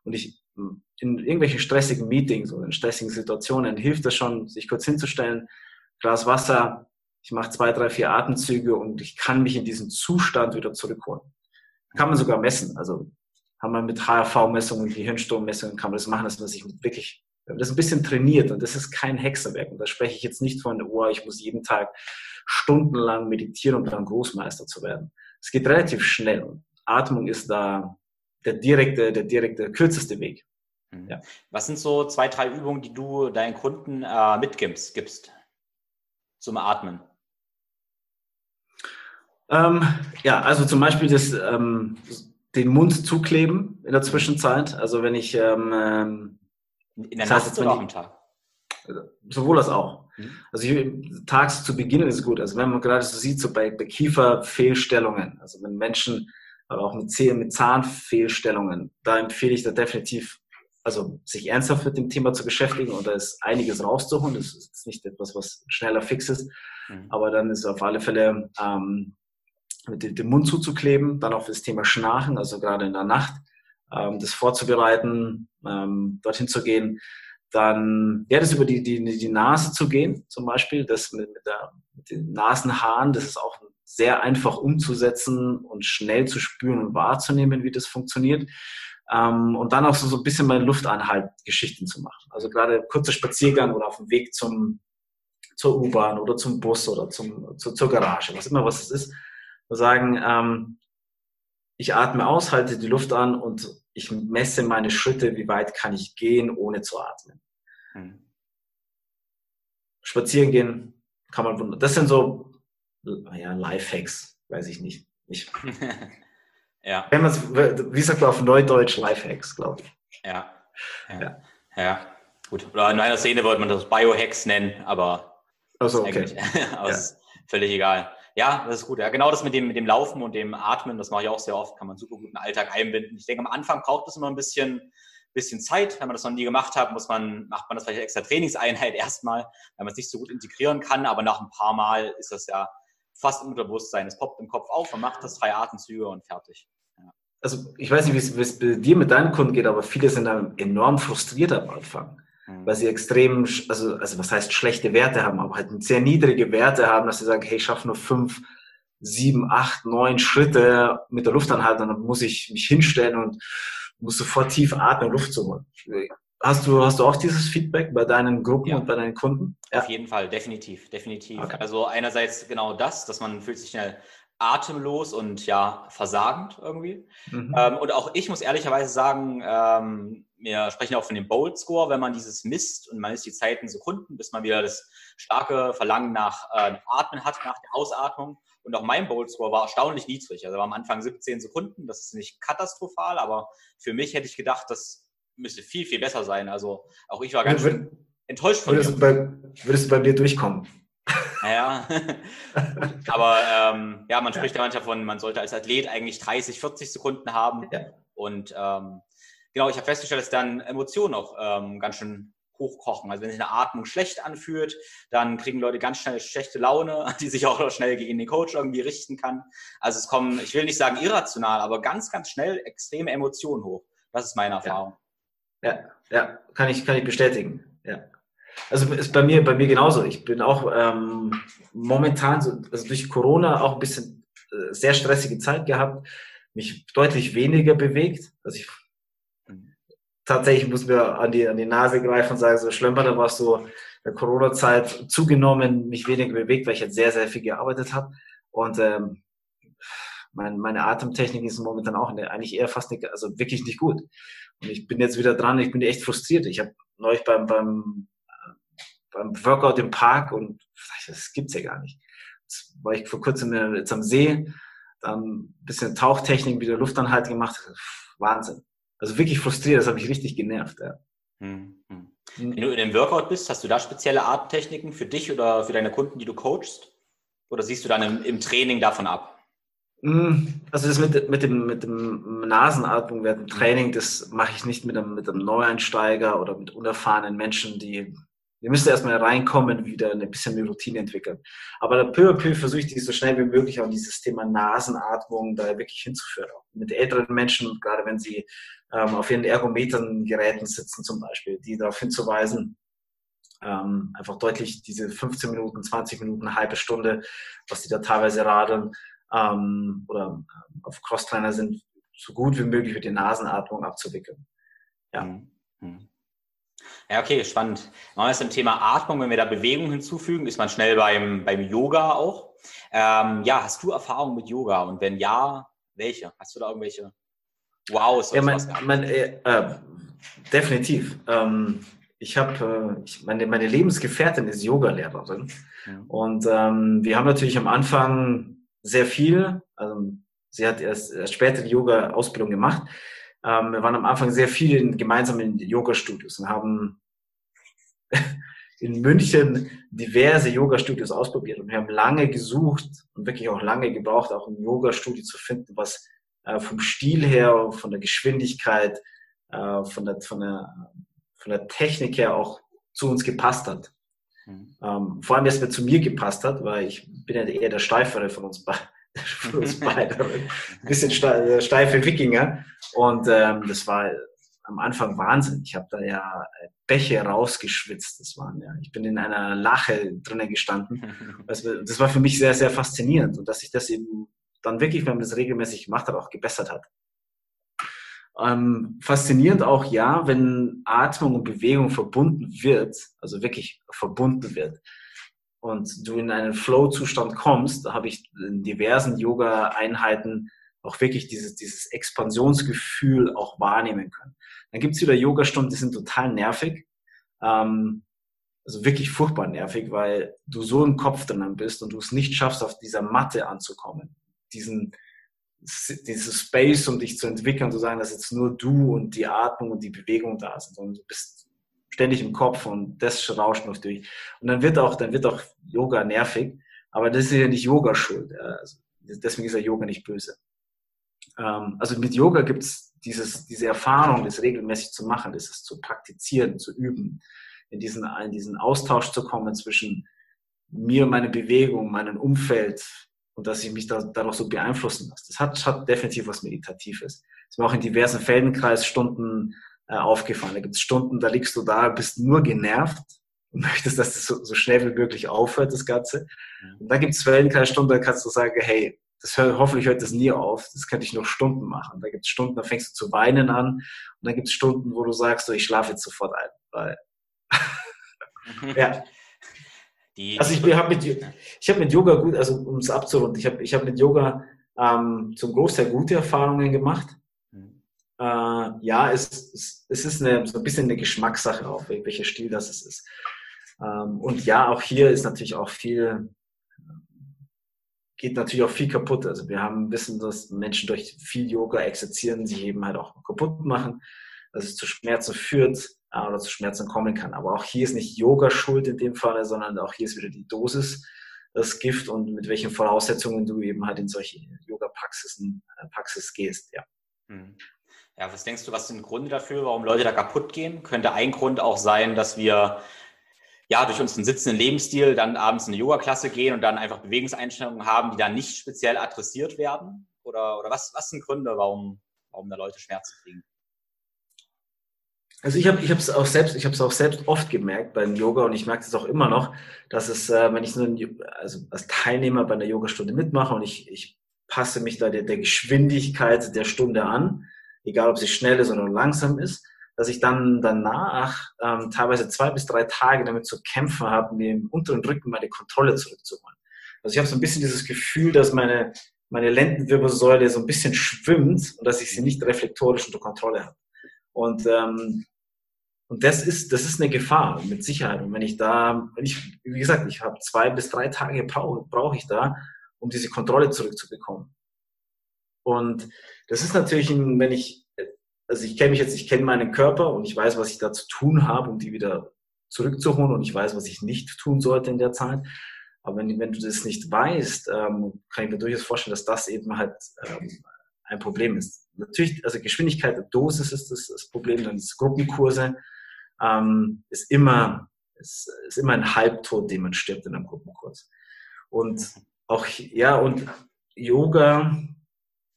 Und ich, in irgendwelchen stressigen Meetings oder in stressigen Situationen hilft das schon, sich kurz hinzustellen, Glas Wasser, ich mache zwei, drei, vier Atemzüge und ich kann mich in diesen Zustand wieder zurückholen. Kann man sogar messen. Also haben wir mit HRV-Messungen, Gehirnstrommessungen, kann man das machen, dass man sich wirklich das ein bisschen trainiert und das ist kein Hexerwerk. Und da spreche ich jetzt nicht von, oh, ich muss jeden Tag stundenlang meditieren, um dann Großmeister zu werden. Es geht relativ schnell. Atmung ist da der direkte, der direkte, kürzeste Weg. Mhm. Ja. Was sind so zwei, drei Übungen, die du deinen Kunden äh, mitgibst gibst zum Atmen? Ähm, ja, also zum Beispiel das ähm, den Mund zukleben in der Zwischenzeit. Also wenn ich ähm, ähm in der Nacht oder am Tag? Sowohl als auch. Mhm. Also ich, tags zu Beginn ist gut. Also wenn man gerade so sieht, so bei, bei Kieferfehlstellungen, also wenn Menschen, aber auch mit, Zähnen, mit Zahnfehlstellungen, da empfehle ich da definitiv, also sich ernsthaft mit dem Thema zu beschäftigen und da ist einiges rauszuholen. Das ist nicht etwas, was schneller fix ist, mhm. aber dann ist auf alle Fälle ähm, mit dem Mund zuzukleben, dann auch das Thema Schnarchen, also gerade in der Nacht, ähm, das vorzubereiten, ähm, dorthin zu gehen, dann ja, das über die, die, die Nase zu gehen, zum Beispiel, das mit, mit, der, mit den Nasenhaaren, das ist auch sehr einfach umzusetzen und schnell zu spüren und wahrzunehmen, wie das funktioniert. Ähm, und dann auch so, so ein bisschen meine Luftanhalt-Geschichten zu machen. Also gerade kurzer Spaziergang oder auf dem Weg zum, zur U-Bahn oder zum Bus oder zum, zu, zur Garage, was immer was es ist sagen, ähm, ich atme aus, halte die Luft an und ich messe meine Schritte, wie weit kann ich gehen, ohne zu atmen. Mhm. Spazieren gehen kann man wundern. Das sind so ja, Lifehacks, weiß ich nicht. Ich, ja. Wenn wie sagt man auf Neudeutsch Lifehacks, glaube ich. Ja. Ja. ja. ja. Gut. Oder in meiner Szene wollte man das Biohacks nennen, aber also, okay. aber ja. ist völlig egal. Ja, das ist gut. Ja, genau das mit dem, mit dem Laufen und dem Atmen, das mache ich auch sehr oft, kann man super gut in den Alltag einbinden. Ich denke, am Anfang braucht es immer ein bisschen, bisschen Zeit. Wenn man das noch nie gemacht hat, muss man, macht man das vielleicht extra Trainingseinheit erstmal, weil man es nicht so gut integrieren kann. Aber nach ein paar Mal ist das ja fast im Unterbewusstsein. Es poppt im Kopf auf, man macht das drei Atemzüge und fertig. Ja. Also ich weiß nicht, wie es bei dir mit deinen Kunden geht, aber viele sind dann enorm frustriert am Anfang. Mhm. weil sie extrem, also, also was heißt schlechte Werte haben, aber halt sehr niedrige Werte haben, dass sie sagen, hey, ich schaffe nur fünf, sieben, acht, neun Schritte mit der Luft anhalten, dann muss ich mich hinstellen und muss sofort tief atmen, Luft zu holen. Hast du, hast du auch dieses Feedback bei deinen Gruppen ja. und bei deinen Kunden? Ja. Auf jeden Fall, definitiv, definitiv. Okay. Also einerseits genau das, dass man fühlt sich schnell atemlos und ja versagend irgendwie. Mhm. Ähm, und auch ich muss ehrlicherweise sagen, ähm, wir sprechen auch von dem Bold Score, wenn man dieses misst und man ist die Zeit in Sekunden, bis man wieder das starke Verlangen nach äh, Atmen hat, nach der Ausatmung. Und auch mein Bold Score war erstaunlich niedrig. Also war am Anfang 17 Sekunden. Das ist nicht katastrophal, aber für mich hätte ich gedacht, das müsste viel, viel besser sein. Also auch ich war ganz schön enttäuscht von würdest mir. Du bei, würdest du bei mir durchkommen? Naja, aber ähm, ja, man spricht ja manchmal von, man sollte als Athlet eigentlich 30, 40 Sekunden haben. Ja. Und ähm, genau, ich habe festgestellt, dass dann Emotionen auch ähm, ganz schön hochkochen. Also wenn sich eine Atmung schlecht anfühlt, dann kriegen Leute ganz schnell schlechte Laune, die sich auch schnell gegen den Coach irgendwie richten kann. Also es kommen, ich will nicht sagen irrational, aber ganz, ganz schnell extreme Emotionen hoch. Das ist meine Erfahrung. Ja, ja, ja kann, ich, kann ich bestätigen. Ja. Also ist bei mir, bei mir genauso. Ich bin auch ähm, momentan, so, also durch Corona auch ein bisschen äh, sehr stressige Zeit gehabt, mich deutlich weniger bewegt. Also ich tatsächlich muss mir an die, an die Nase greifen und sagen, so Schlömper, da warst du der Corona-Zeit zugenommen, mich weniger bewegt, weil ich jetzt sehr, sehr viel gearbeitet habe. Und ähm, mein, meine Atemtechnik ist momentan auch eine, eigentlich eher fast nicht, also wirklich nicht gut. Und ich bin jetzt wieder dran, ich bin echt frustriert. Ich habe neulich beim, beim, beim Workout im Park und das gibt's ja gar nicht. Jetzt war ich vor kurzem jetzt am See, dann ein bisschen Tauchtechnik, wieder Luftanhalt gemacht. Wahnsinn. Also wirklich frustriert, das hat mich richtig genervt. Ja. Hm, hm. Wenn du in dem Workout bist, hast du da spezielle Atemtechniken für dich oder für deine Kunden, die du coachst? Oder siehst du dann im, im Training davon ab? Hm, also das mit, mit, dem, mit dem Nasenatmung während dem Training, das mache ich nicht mit einem, mit einem Neueinsteiger oder mit unerfahrenen Menschen, die wir müssen erstmal reinkommen, wieder ein bisschen eine Routine entwickeln. Aber peu à peu versuche ich die so schnell wie möglich auch dieses Thema Nasenatmung da wirklich hinzuführen. Auch mit älteren Menschen, gerade wenn sie ähm, auf ihren Ergometern-Geräten sitzen zum Beispiel, die darauf hinzuweisen, ähm, einfach deutlich diese 15 Minuten, 20 Minuten, eine halbe Stunde, was die da teilweise radeln ähm, oder ähm, auf Crosstrainer sind, so gut wie möglich mit der Nasenatmung abzuwickeln. Ja. Mhm. Ja, okay, spannend. Machen wir jetzt im Thema Atmung, wenn wir da Bewegung hinzufügen, ist man schnell beim, beim Yoga auch. Ähm, ja, hast du Erfahrung mit Yoga? Und wenn ja, welche? Hast du da irgendwelche Wow, ja, mein, mein, äh, äh, definitiv. Ähm, ich habe, äh, meine, meine Lebensgefährtin ist Yogalehrerin. Ja. Und ähm, wir haben natürlich am Anfang sehr viel, also sie hat erst, erst später die Yoga-Ausbildung gemacht. Ähm, wir waren am Anfang sehr viel in, gemeinsam in Yoga-Studios und haben in München diverse Yoga-Studios ausprobiert und wir haben lange gesucht und wirklich auch lange gebraucht, auch ein Yoga-Studio zu finden, was äh, vom Stil her, von der Geschwindigkeit, äh, von, der, von, der, von der Technik her auch zu uns gepasst hat. Mhm. Ähm, vor allem, dass mir zu mir gepasst hat, weil ich bin ja eher der Steifere von uns, be beiden. Ein bisschen äh, steife Wikinger. Und ähm, das war am Anfang Wahnsinn. Ich habe da ja äh, Bäche rausgeschwitzt. Das waren ja, ich bin in einer Lache drinnen gestanden. Das, das war für mich sehr, sehr faszinierend und dass sich das eben dann wirklich, wenn man das regelmäßig gemacht hat, auch gebessert hat. Ähm, faszinierend auch, ja, wenn Atmung und Bewegung verbunden wird, also wirklich verbunden wird und du in einen Flow-Zustand kommst, da habe ich in diversen Yoga-Einheiten auch wirklich dieses, dieses Expansionsgefühl auch wahrnehmen können. Dann gibt's wieder Yoga-Stunden, die sind total nervig. Ähm, also wirklich furchtbar nervig, weil du so im Kopf drinnen bist und du es nicht schaffst, auf dieser Matte anzukommen. Diesen, dieses Space, um dich zu entwickeln, zu sagen, dass jetzt nur du und die Atmung und die Bewegung da sind, sondern du bist ständig im Kopf und das rauscht noch durch. Und dann wird auch, dann wird auch Yoga nervig, aber das ist ja nicht Yoga schuld. Also deswegen ist ja Yoga nicht böse. Ähm, also mit Yoga gibt's dieses, diese Erfahrung, das regelmäßig zu machen, das ist zu praktizieren, zu üben, in diesen, in diesen Austausch zu kommen zwischen mir meine Bewegung, meinem Umfeld, und dass ich mich da, dadurch so beeinflussen lasse. Das hat, hat definitiv was Meditatives. Das mir auch in diversen Feldenkreisstunden äh, aufgefallen. Da gibt es Stunden, da liegst du da, bist nur genervt und möchtest, dass das so, so schnell wie möglich aufhört, das Ganze. Und dann gibt es Feldenkreisstunden, da kannst du sagen, hey, das hört, hoffentlich hört das nie auf. Das könnte ich noch Stunden machen. Da gibt es Stunden, da fängst du zu weinen an. Und dann gibt es Stunden, wo du sagst, so, ich schlafe jetzt sofort ein. Weil ja. Die, also ich habe mit, ich hab mit Yoga gut, also um es abzurunden, ich habe ich hab mit Yoga ähm, zum Großteil gute Erfahrungen gemacht. Mhm. Äh, ja, es, es, es ist eine, so ein bisschen eine Geschmackssache auch, welcher Stil das ist. Ähm, und ja, auch hier ist natürlich auch viel, geht natürlich auch viel kaputt. Also wir haben wissen, dass Menschen durch viel Yoga exerzieren, sich eben halt auch kaputt machen, dass es zu Schmerzen führt äh, oder zu Schmerzen kommen kann. Aber auch hier ist nicht Yoga schuld in dem Fall, sondern auch hier ist wieder die Dosis das Gift und mit welchen Voraussetzungen du eben halt in solche Yoga-Praxisen äh, Praxis gehst, ja. Hm. Ja, was denkst du, was sind Gründe dafür, warum Leute da kaputt gehen? Könnte ein Grund auch sein, dass wir ja durch unseren sitzenden Lebensstil dann abends in eine Yoga-Klasse gehen und dann einfach Bewegungseinstellungen haben, die dann nicht speziell adressiert werden? Oder, oder was, was sind Gründe, warum, warum da Leute Schmerzen kriegen? Also ich habe ich es auch selbst ich habe es auch selbst oft gemerkt beim Yoga und ich merke es auch immer noch, dass es äh, wenn ich so ein, also als Teilnehmer bei einer Yogastunde mitmache und ich, ich passe mich da der, der Geschwindigkeit der Stunde an, egal ob sie schnell ist oder langsam ist, dass ich dann danach ähm, teilweise zwei bis drei Tage damit zu kämpfen habe, mir im unteren Rücken meine Kontrolle zurückzuholen. Also ich habe so ein bisschen dieses Gefühl, dass meine, meine Lendenwirbelsäule so ein bisschen schwimmt und dass ich sie nicht reflektorisch unter Kontrolle habe. Und, ähm, und das ist, das ist eine Gefahr, mit Sicherheit. Und wenn ich da, wenn ich, wie gesagt, ich habe zwei bis drei Tage brauche brauche ich da, um diese Kontrolle zurückzubekommen. Und das ist natürlich, wenn ich, also ich kenne mich jetzt, ich kenne meinen Körper und ich weiß, was ich da zu tun habe, um die wieder zurückzuholen und ich weiß, was ich nicht tun sollte in der Zeit. Aber wenn, wenn du das nicht weißt, ähm, kann ich mir durchaus vorstellen, dass das eben halt ähm, ein Problem ist. Natürlich, also Geschwindigkeit der Dosis ist das, das Problem, dann ist Gruppenkurse, ähm, ist immer, ist, ist immer ein Halbtod, den man stirbt in einem Gruppenkurs. Und auch, ja, und Yoga,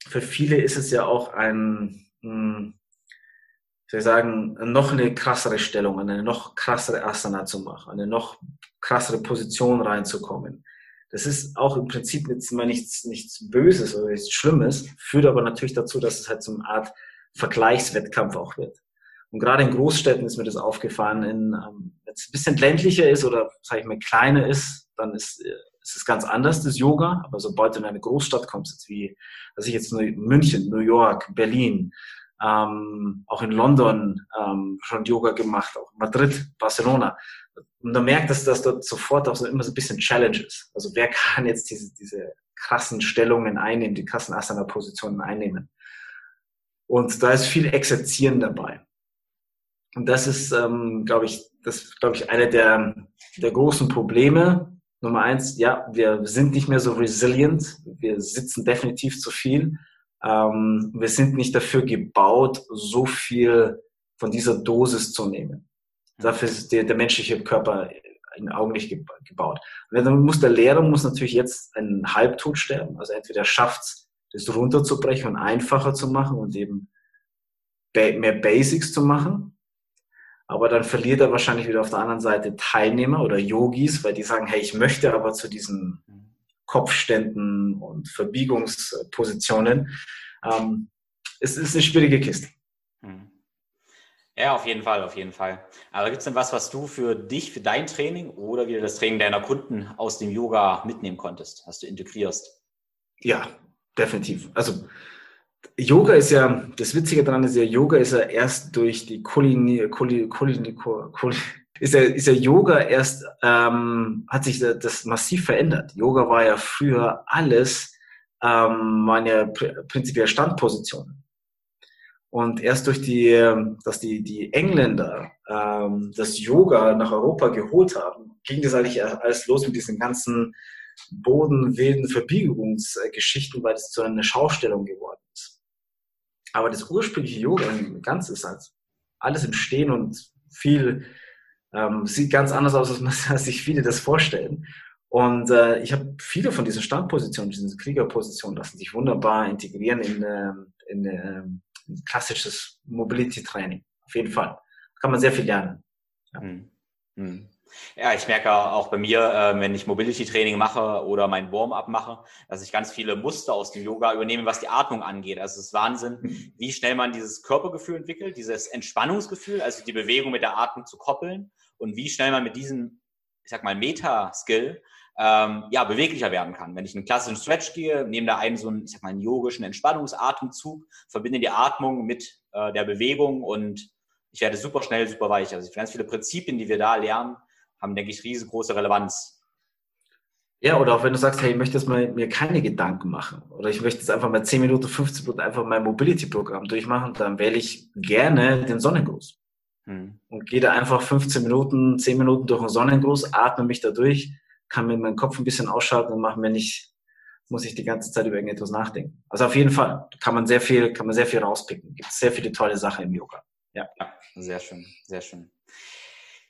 für viele ist es ja auch ein, hm, soll ich sagen, noch eine krassere Stellung, eine noch krassere Asana zu machen, eine noch krassere Position reinzukommen. Das ist auch im Prinzip jetzt mal nichts, nichts Böses oder nichts Schlimmes, führt aber natürlich dazu, dass es halt so eine Art Vergleichswettkampf auch wird. Und gerade in Großstädten ist mir das aufgefallen, in, ähm, wenn es ein bisschen ländlicher ist oder, sage ich mal, kleiner ist, dann ist, äh, ist es ganz anders, das Yoga. Aber sobald du in eine Großstadt kommst, jetzt wie, also ich jetzt München, New York, Berlin, ähm, auch in London ähm, schon Yoga gemacht, auch Madrid, Barcelona. Und man merkt, dass das dort sofort auch so immer so ein bisschen Challenge ist. Also wer kann jetzt diese, diese krassen Stellungen einnehmen, die krassen Asana-Positionen einnehmen? Und da ist viel Exerzieren dabei. Und das ist, ähm, glaube ich, das glaube ich, eine der, der großen Probleme. Nummer eins, ja, wir sind nicht mehr so resilient. Wir sitzen definitiv zu viel. Ähm, wir sind nicht dafür gebaut, so viel von dieser Dosis zu nehmen. Dafür ist der, der menschliche Körper in Augen nicht gebaut. Und dann muss der Lehrer muss natürlich jetzt einen Halbtod sterben. Also entweder schafft es, das runterzubrechen und einfacher zu machen und eben mehr Basics zu machen. Aber dann verliert er wahrscheinlich wieder auf der anderen Seite Teilnehmer oder Yogis, weil die sagen, hey, ich möchte aber zu diesen Kopfständen und Verbiegungspositionen. Ähm, es ist eine schwierige Kiste. Hm. Ja, auf jeden Fall, auf jeden Fall. Aber gibt es denn was, was du für dich, für dein Training oder wieder das Training deiner Kunden aus dem Yoga mitnehmen konntest, was du integrierst? Ja, definitiv. Also Yoga ist ja, das Witzige daran ist ja, Yoga ist ja erst durch die Kolini, Kolini, Kolini, Kolini ist ja, ist ja Yoga erst, ähm, hat sich das massiv verändert. Yoga war ja früher alles, ähm, waren ja prinzipiell. Und erst durch die, dass die, die Engländer ähm, das Yoga nach Europa geholt haben, ging das eigentlich alles los mit diesen ganzen bodenwilden Verbiegungsgeschichten, weil es zu einer Schaustellung geworden. Aber das ursprüngliche Yoga im Ganzen ist halt alles im Stehen und viel ähm, sieht ganz anders aus, als, man, als sich viele das vorstellen. Und äh, ich habe viele von diesen Standpositionen, diesen Kriegerpositionen lassen sich wunderbar integrieren in, äh, in, äh, in klassisches Mobility-Training. Auf jeden Fall. Da kann man sehr viel lernen. Ja. Hm. Hm. Ja, ich merke auch bei mir, äh, wenn ich Mobility-Training mache oder mein Warm-up mache, dass ich ganz viele Muster aus dem Yoga übernehme, was die Atmung angeht. Also es ist Wahnsinn, mhm. wie schnell man dieses Körpergefühl entwickelt, dieses Entspannungsgefühl, also die Bewegung mit der Atmung zu koppeln und wie schnell man mit diesem, ich sag mal, Meta-Skill ähm, ja, beweglicher werden kann. Wenn ich einen klassischen Stretch gehe, nehme da einen so einen, ich sag mal, einen yogischen Entspannungsatemzug, verbinde die Atmung mit äh, der Bewegung und ich werde super schnell, super weich. Also ganz viele Prinzipien, die wir da lernen, haben, denke ich, riesengroße Relevanz. Ja, oder auch wenn du sagst, hey, ich möchte jetzt mal mir keine Gedanken machen oder ich möchte jetzt einfach mal 10 Minuten, 15 Minuten einfach mein Mobility-Programm durchmachen, dann wähle ich gerne den Sonnengruß. Hm. Und gehe da einfach 15 Minuten, 10 Minuten durch den Sonnengruß, atme mich da durch, kann mir meinen Kopf ein bisschen ausschalten und mache mir nicht, muss ich die ganze Zeit über irgendetwas nachdenken. Also auf jeden Fall kann man sehr viel, kann man sehr viel rauspicken. Gibt sehr viele tolle Sachen im Yoga. Ja. ja sehr schön, sehr schön.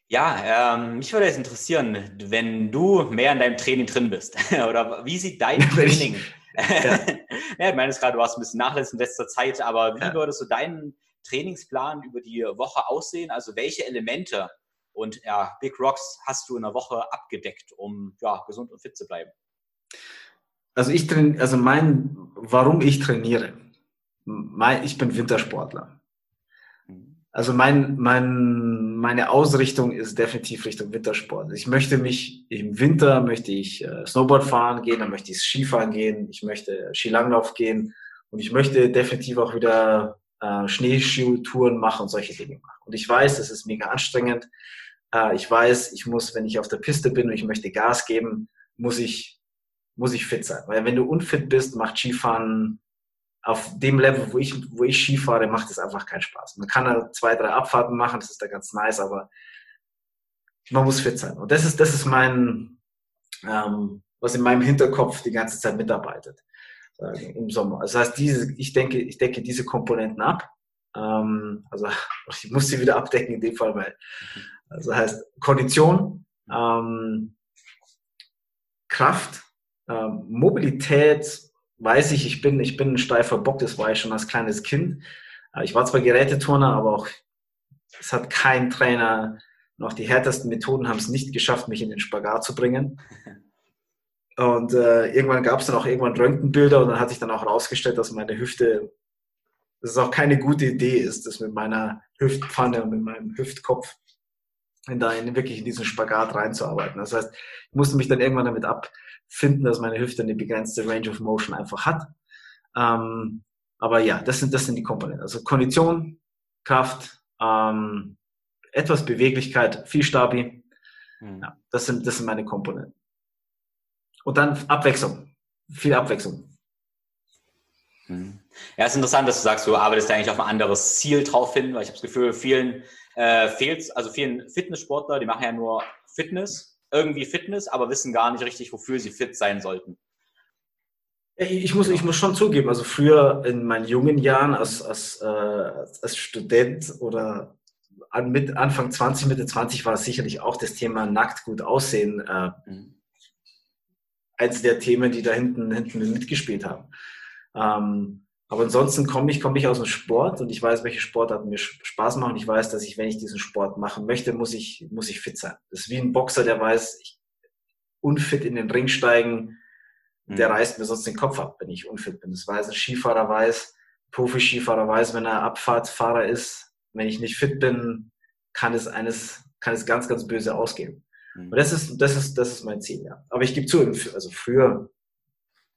Ja, ähm, mich würde jetzt interessieren, wenn du mehr in deinem Training drin bist, oder wie sieht dein Training? ja. ja, ich meine es gerade, du hast ein bisschen Nachlass in letzter Zeit, aber wie ja. würdest du deinen Trainingsplan über die Woche aussehen? Also welche Elemente und ja, Big Rocks hast du in der Woche abgedeckt, um ja, gesund und fit zu bleiben? Also ich trainiere, also mein, warum ich trainiere, mein, ich bin Wintersportler. Also mein, mein, meine Ausrichtung ist definitiv Richtung Wintersport. Ich möchte mich im Winter möchte ich äh, Snowboard fahren gehen, dann möchte ich Skifahren gehen, ich möchte Skilanglauf gehen und ich möchte definitiv auch wieder äh, Schneeschuhtouren machen und solche Dinge machen. Und ich weiß, das ist mega anstrengend. Äh, ich weiß, ich muss, wenn ich auf der Piste bin und ich möchte Gas geben, muss ich, muss ich fit sein. Weil wenn du unfit bist, macht Skifahren auf dem Level, wo ich, wo ich Ski fahre, macht es einfach keinen Spaß. Man kann da zwei, drei Abfahrten machen, das ist da ganz nice, aber man muss fit sein. Und das ist, das ist mein, ähm, was in meinem Hinterkopf die ganze Zeit mitarbeitet sagen, im Sommer. Das heißt, diese, ich denke, ich decke diese Komponenten ab. Ähm, also ich muss sie wieder abdecken in dem Fall, weil also heißt Kondition, ähm, Kraft, ähm, Mobilität, weiß ich, ich bin, ich bin ein steifer Bock, das war ich schon als kleines Kind. Äh, ich war zwar Geräteturner, aber auch, es hat kein Trainer, noch die härtesten Methoden haben es nicht geschafft, mich in den Spagat zu bringen. Und äh, irgendwann gab es dann auch irgendwann Röntgenbilder und dann hat sich dann auch herausgestellt, dass meine Hüfte, dass es auch keine gute Idee ist, das mit meiner Hüftpfanne und mit meinem Hüftkopf in da in, wirklich in diesen Spagat reinzuarbeiten. Das heißt, ich musste mich dann irgendwann damit ab, finden, dass meine Hüfte eine begrenzte Range of Motion einfach hat. Ähm, aber ja, das sind, das sind die Komponenten. Also Kondition, Kraft, ähm, etwas Beweglichkeit, viel Stabi. Mhm. Ja, das sind, das sind meine Komponenten. Und dann Abwechslung. Viel Abwechslung. Mhm. Ja, es ist interessant, dass du sagst, du arbeitest eigentlich auf ein anderes Ziel drauf hin, weil ich habe das Gefühl, vielen äh, fehlt, also vielen Fitnesssportler, die machen ja nur Fitness irgendwie Fitness, aber wissen gar nicht richtig, wofür sie fit sein sollten. Ich muss, ich muss schon zugeben, also früher in meinen jungen Jahren als, als, äh, als Student oder an, mit Anfang 20, Mitte 20 war sicherlich auch das Thema nackt gut aussehen äh, mhm. eins der Themen, die da hinten, hinten mitgespielt haben. Ähm, aber ansonsten komme ich, komme ich aus dem Sport und ich weiß, welche Sportarten mir Spaß machen. Ich weiß, dass ich, wenn ich diesen Sport machen möchte, muss ich, muss ich fit sein. Das ist wie ein Boxer, der weiß, ich unfit in den Ring steigen, der mhm. reißt mir sonst den Kopf ab, wenn ich unfit bin. Das weiß ein Skifahrer weiß, Profi-Skifahrer weiß, wenn er Abfahrtsfahrer ist, wenn ich nicht fit bin, kann es eines, kann es ganz, ganz böse ausgehen. Mhm. Und das ist, das ist, das ist mein Ziel, ja. Aber ich gebe zu, also früher,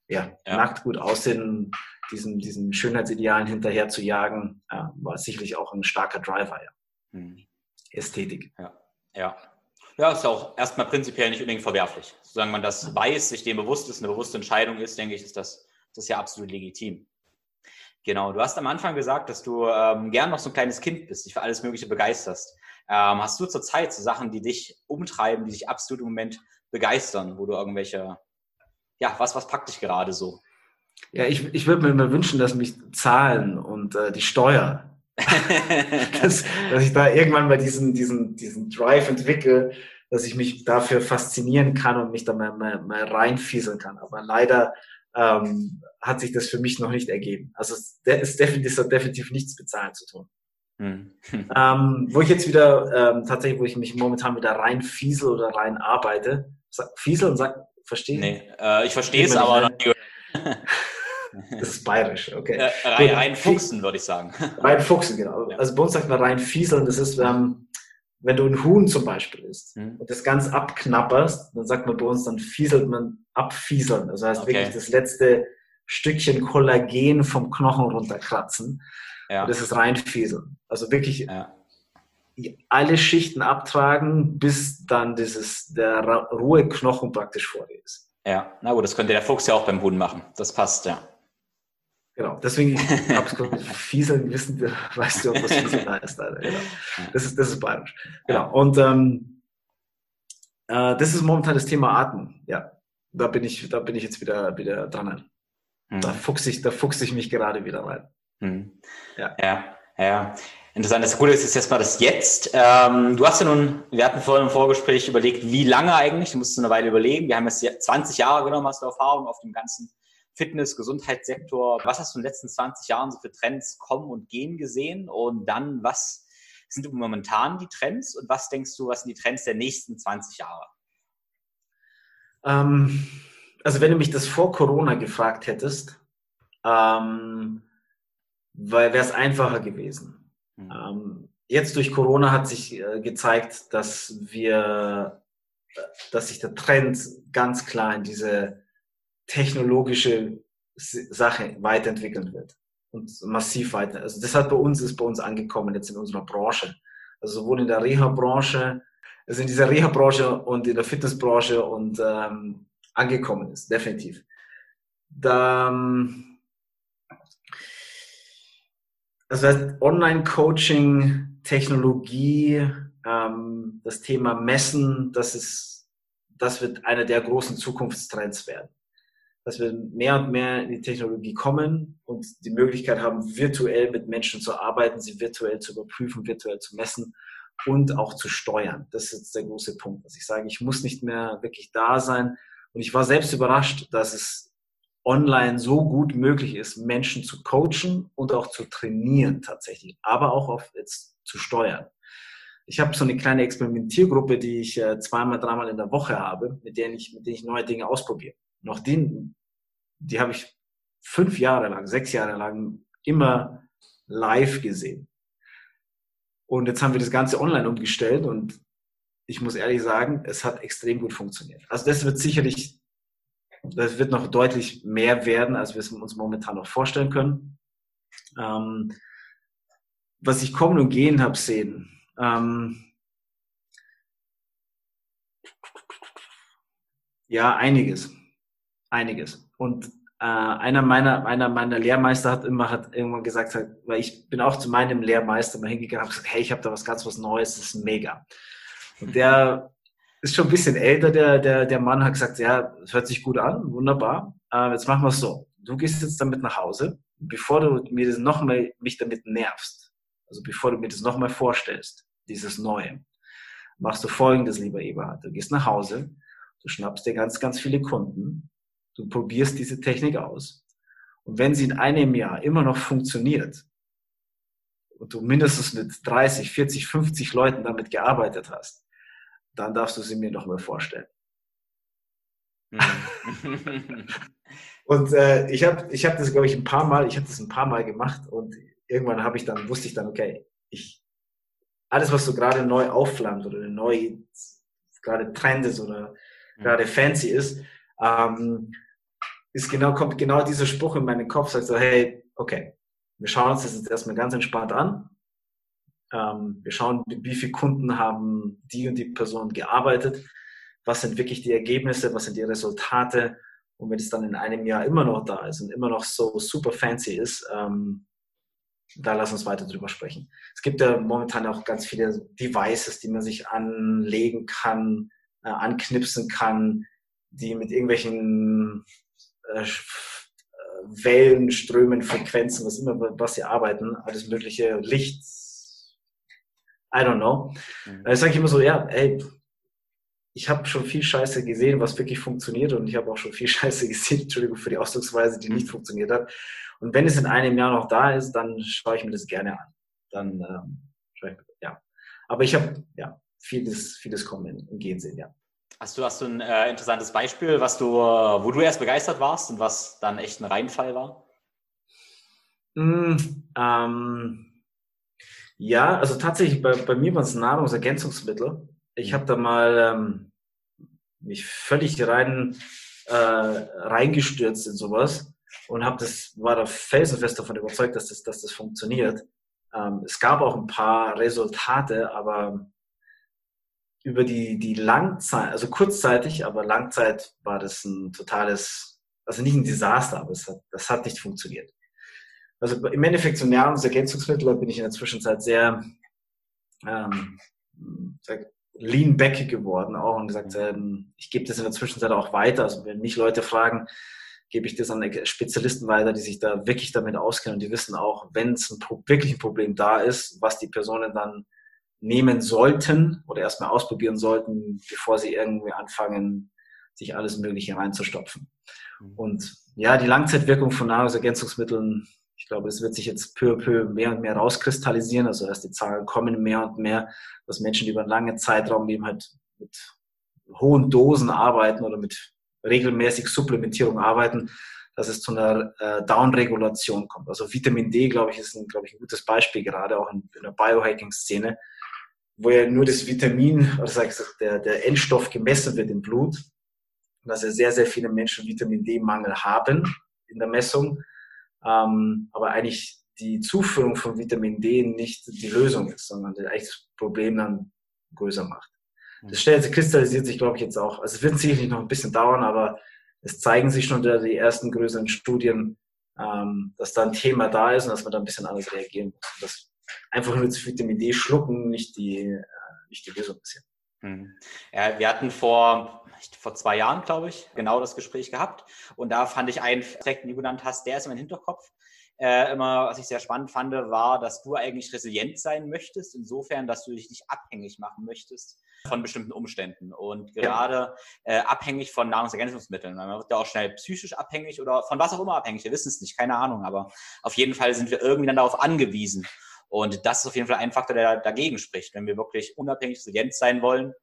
ja, ja. nackt gut aussehen, diesen, diesen Schönheitsidealen hinterher zu jagen, äh, war sicherlich auch ein starker Driver, ja. Mhm. Ästhetik. Ja. ja. Ja, ist auch erstmal prinzipiell nicht unbedingt verwerflich. Solange man das weiß, sich dem bewusst ist, eine bewusste Entscheidung ist, denke ich, ist das, das ist ja absolut legitim. Genau, du hast am Anfang gesagt, dass du ähm, gern noch so ein kleines Kind bist, dich für alles Mögliche begeisterst. Ähm, hast du zurzeit so Sachen, die dich umtreiben, die dich absolut im Moment begeistern, wo du irgendwelche, ja, was, was packt dich gerade so? Ja, ich, ich würde mir immer wünschen, dass mich Zahlen und äh, die Steuer, dass, dass ich da irgendwann mal diesen, diesen, diesen Drive entwickle, dass ich mich dafür faszinieren kann und mich da mal, mal, mal reinfieseln kann. Aber leider ähm, hat sich das für mich noch nicht ergeben. Also es, es definitiv, hat definitiv nichts mit Zahlen zu tun. Hm. ähm, wo ich jetzt wieder ähm, tatsächlich, wo ich mich momentan wieder reinfiesel oder rein arbeite, sag, fiesel und sag, verstehe? Nee, äh, ich verstehe es aber nicht. Das ist bayerisch, okay. Äh, rein, rein fuchsen, würde ich sagen. Rein fuchsen, genau. Ja. Also bei uns sagt man rein fieseln, das ist, ähm, wenn du ein Huhn zum Beispiel isst mhm. und das ganz abknapperst, dann sagt man bei uns, dann fieselt man abfieseln. Das heißt okay. wirklich das letzte Stückchen Kollagen vom Knochen runterkratzen. Ja. Und das ist reinfieseln. Also wirklich ja. alle Schichten abtragen, bis dann dieses, der rohe Knochen praktisch vor dir ist. Ja, na gut, das könnte der Fuchs ja auch beim Huhn machen. Das passt, ja. Genau, deswegen habe ich Fieseln wissen, weißt du, was Fieseln heißt. Alter. Genau. Das ist, das ist bayerisch. Genau. Und ähm, äh, das ist momentan das Thema Atmen. Ja, da bin ich, da bin ich jetzt wieder, wieder dran. Mhm. Da fuchse ich, da fuchse ich mich gerade wieder rein. Mhm. Ja. ja, ja. Interessant. Das Coole ist jetzt erstmal das Jetzt. Ähm, du hast ja nun, wir hatten vorhin im Vorgespräch überlegt, wie lange eigentlich, du musst eine Weile überlegen. Wir haben jetzt 20 Jahre genommen, hast du Erfahrung auf dem ganzen Fitness-, Gesundheitssektor. Was hast du in den letzten 20 Jahren so für Trends kommen und gehen gesehen? Und dann, was sind momentan die Trends und was denkst du, was sind die Trends der nächsten 20 Jahre? Ähm, also wenn du mich das vor Corona gefragt hättest, ähm, wäre es einfacher gewesen. Mhm. Ähm, jetzt durch Corona hat sich äh, gezeigt, dass wir, dass sich der Trend ganz klar in diese technologische Sache weiterentwickeln wird und massiv weiter. Also das hat bei uns ist bei uns angekommen jetzt in unserer Branche. Also sowohl in der Reha-Branche, also in dieser Reha-Branche und in der Fitnessbranche und ähm, angekommen ist, definitiv. Da, ähm, das heißt, Online-Coaching, Technologie, ähm, das Thema Messen, das ist, das wird einer der großen Zukunftstrends werden. Dass wir mehr und mehr in die Technologie kommen und die Möglichkeit haben, virtuell mit Menschen zu arbeiten, sie virtuell zu überprüfen, virtuell zu messen und auch zu steuern. Das ist jetzt der große Punkt, dass ich sage, ich muss nicht mehr wirklich da sein. Und ich war selbst überrascht, dass es online so gut möglich ist, Menschen zu coachen und auch zu trainieren tatsächlich, aber auch auf jetzt zu steuern. Ich habe so eine kleine Experimentiergruppe, die ich äh, zweimal, dreimal in der Woche habe, mit der ich, mit der ich neue Dinge ausprobiere. Noch den, die habe ich fünf Jahre lang, sechs Jahre lang immer live gesehen. Und jetzt haben wir das Ganze online umgestellt und ich muss ehrlich sagen, es hat extrem gut funktioniert. Also das wird sicherlich, das wird noch deutlich mehr werden, als wir es uns momentan noch vorstellen können. Ähm, was ich kommen und gehen habe sehen, ähm, ja, einiges. Einiges. Und äh, einer meiner, einer meiner Lehrmeister hat immer, hat irgendwann gesagt, hat, weil ich bin auch zu meinem Lehrmeister mal hingegangen habe gesagt, hey, ich habe da was ganz was Neues, das ist mega. Und der ist schon ein bisschen älter, der, der, der Mann hat gesagt, ja, das hört sich gut an, wunderbar. Äh, jetzt machen wir es so. Du gehst jetzt damit nach Hause, bevor du mir das nochmal mich damit nervst, also bevor du mir das nochmal vorstellst, dieses Neue, machst du folgendes, lieber Eberhard. Du gehst nach Hause, du schnappst dir ganz, ganz viele Kunden, Du probierst diese Technik aus. Und wenn sie in einem Jahr immer noch funktioniert und du mindestens mit 30, 40, 50 Leuten damit gearbeitet hast, dann darfst du sie mir noch mal vorstellen. Mhm. und äh, ich habe ich hab das, glaube ich, ein paar Mal, ich habe das ein paar Mal gemacht und irgendwann habe ich dann, wusste ich dann, okay, ich, alles, was so gerade neu aufflammt oder neu gerade Trend ist oder mhm. gerade fancy ist, ähm, ist genau, kommt genau dieser Spruch in meinen Kopf, sagt so, hey, okay, wir schauen uns das jetzt erstmal ganz entspannt an. Ähm, wir schauen, wie viele Kunden haben die und die Person gearbeitet, was sind wirklich die Ergebnisse, was sind die Resultate und wenn es dann in einem Jahr immer noch da ist und immer noch so super fancy ist, ähm, da lass uns weiter drüber sprechen. Es gibt ja momentan auch ganz viele Devices, die man sich anlegen kann, äh, anknipsen kann, die mit irgendwelchen äh, Wellen, Strömen, Frequenzen, was immer, was sie arbeiten, alles mögliche, Licht, I don't know. Mhm. Da sage ich immer so, ja, ey, ich habe schon viel Scheiße gesehen, was wirklich funktioniert und ich habe auch schon viel Scheiße gesehen, Entschuldigung für die Ausdrucksweise, die nicht funktioniert hat. Und wenn es in einem Jahr noch da ist, dann schaue ich mir das gerne an. Dann ähm, ja. Aber ich habe ja vieles, vieles kommen und gehen sehen, ja. Hast du, hast du ein äh, interessantes Beispiel, was du, wo du erst begeistert warst und was dann echt ein Reinfall war? Mm, ähm, ja, also tatsächlich, bei, bei mir waren es Nahrungsergänzungsmittel. Ich habe da mal ähm, mich völlig rein äh, reingestürzt in sowas und habe das war da felsenfest davon überzeugt, dass das, dass das funktioniert. Ähm, es gab auch ein paar Resultate, aber über die, die Langzeit, also kurzzeitig, aber Langzeit war das ein totales, also nicht ein Desaster, aber es hat, das hat nicht funktioniert. Also im Endeffekt so Nahrungsergänzungsmittel bin ich in der Zwischenzeit sehr, ähm, lean back geworden auch und gesagt, ähm, ich gebe das in der Zwischenzeit auch weiter. Also wenn mich Leute fragen, gebe ich das an Spezialisten weiter, die sich da wirklich damit auskennen und die wissen auch, wenn es ein, wirklich ein Problem da ist, was die Personen dann nehmen sollten oder erstmal ausprobieren sollten, bevor sie irgendwie anfangen, sich alles Mögliche reinzustopfen. Mhm. Und ja, die Langzeitwirkung von Nahrungsergänzungsmitteln, ich glaube, das wird sich jetzt peu à peu mehr und mehr rauskristallisieren. Also erst die Zahlen kommen mehr und mehr, dass Menschen, die über einen langen Zeitraum eben halt mit hohen Dosen arbeiten oder mit regelmäßig Supplementierung arbeiten, dass es zu einer äh, Downregulation kommt. Also Vitamin D, glaube ich, ist ein, glaube ich, ein gutes Beispiel gerade auch in, in der Biohacking-Szene, wo ja nur das Vitamin, oder sag ich, der, der Endstoff gemessen wird im Blut, dass ja sehr, sehr viele Menschen Vitamin D-Mangel haben in der Messung, ähm, aber eigentlich die Zuführung von Vitamin D nicht die Lösung ist, sondern eigentlich das Problem dann größer macht. Das stellt, kristallisiert sich, glaube ich, jetzt auch. Also es wird sicherlich noch ein bisschen dauern, aber es zeigen sich schon die ersten größeren Studien, ähm, dass da ein Thema da ist und dass man da ein bisschen anders reagieren muss. Dass einfach nur das Vitamin D schlucken nicht die, äh, nicht die Lösung ist. Hm. Ja, wir hatten vor, vor zwei Jahren, glaube ich, genau das Gespräch gehabt. Und da fand ich einen Aspekt, den du genannt hast, der ist in meinem Hinterkopf äh, immer, was ich sehr spannend fand, war, dass du eigentlich resilient sein möchtest, insofern, dass du dich nicht abhängig machen möchtest von bestimmten Umständen und gerade äh, abhängig von Nahrungsergänzungsmitteln. Man wird ja auch schnell psychisch abhängig oder von was auch immer abhängig. Wir wissen es nicht, keine Ahnung, aber auf jeden Fall sind wir irgendwie dann darauf angewiesen. Und das ist auf jeden Fall ein Faktor, der dagegen spricht, wenn wir wirklich unabhängig resilient sein wollen.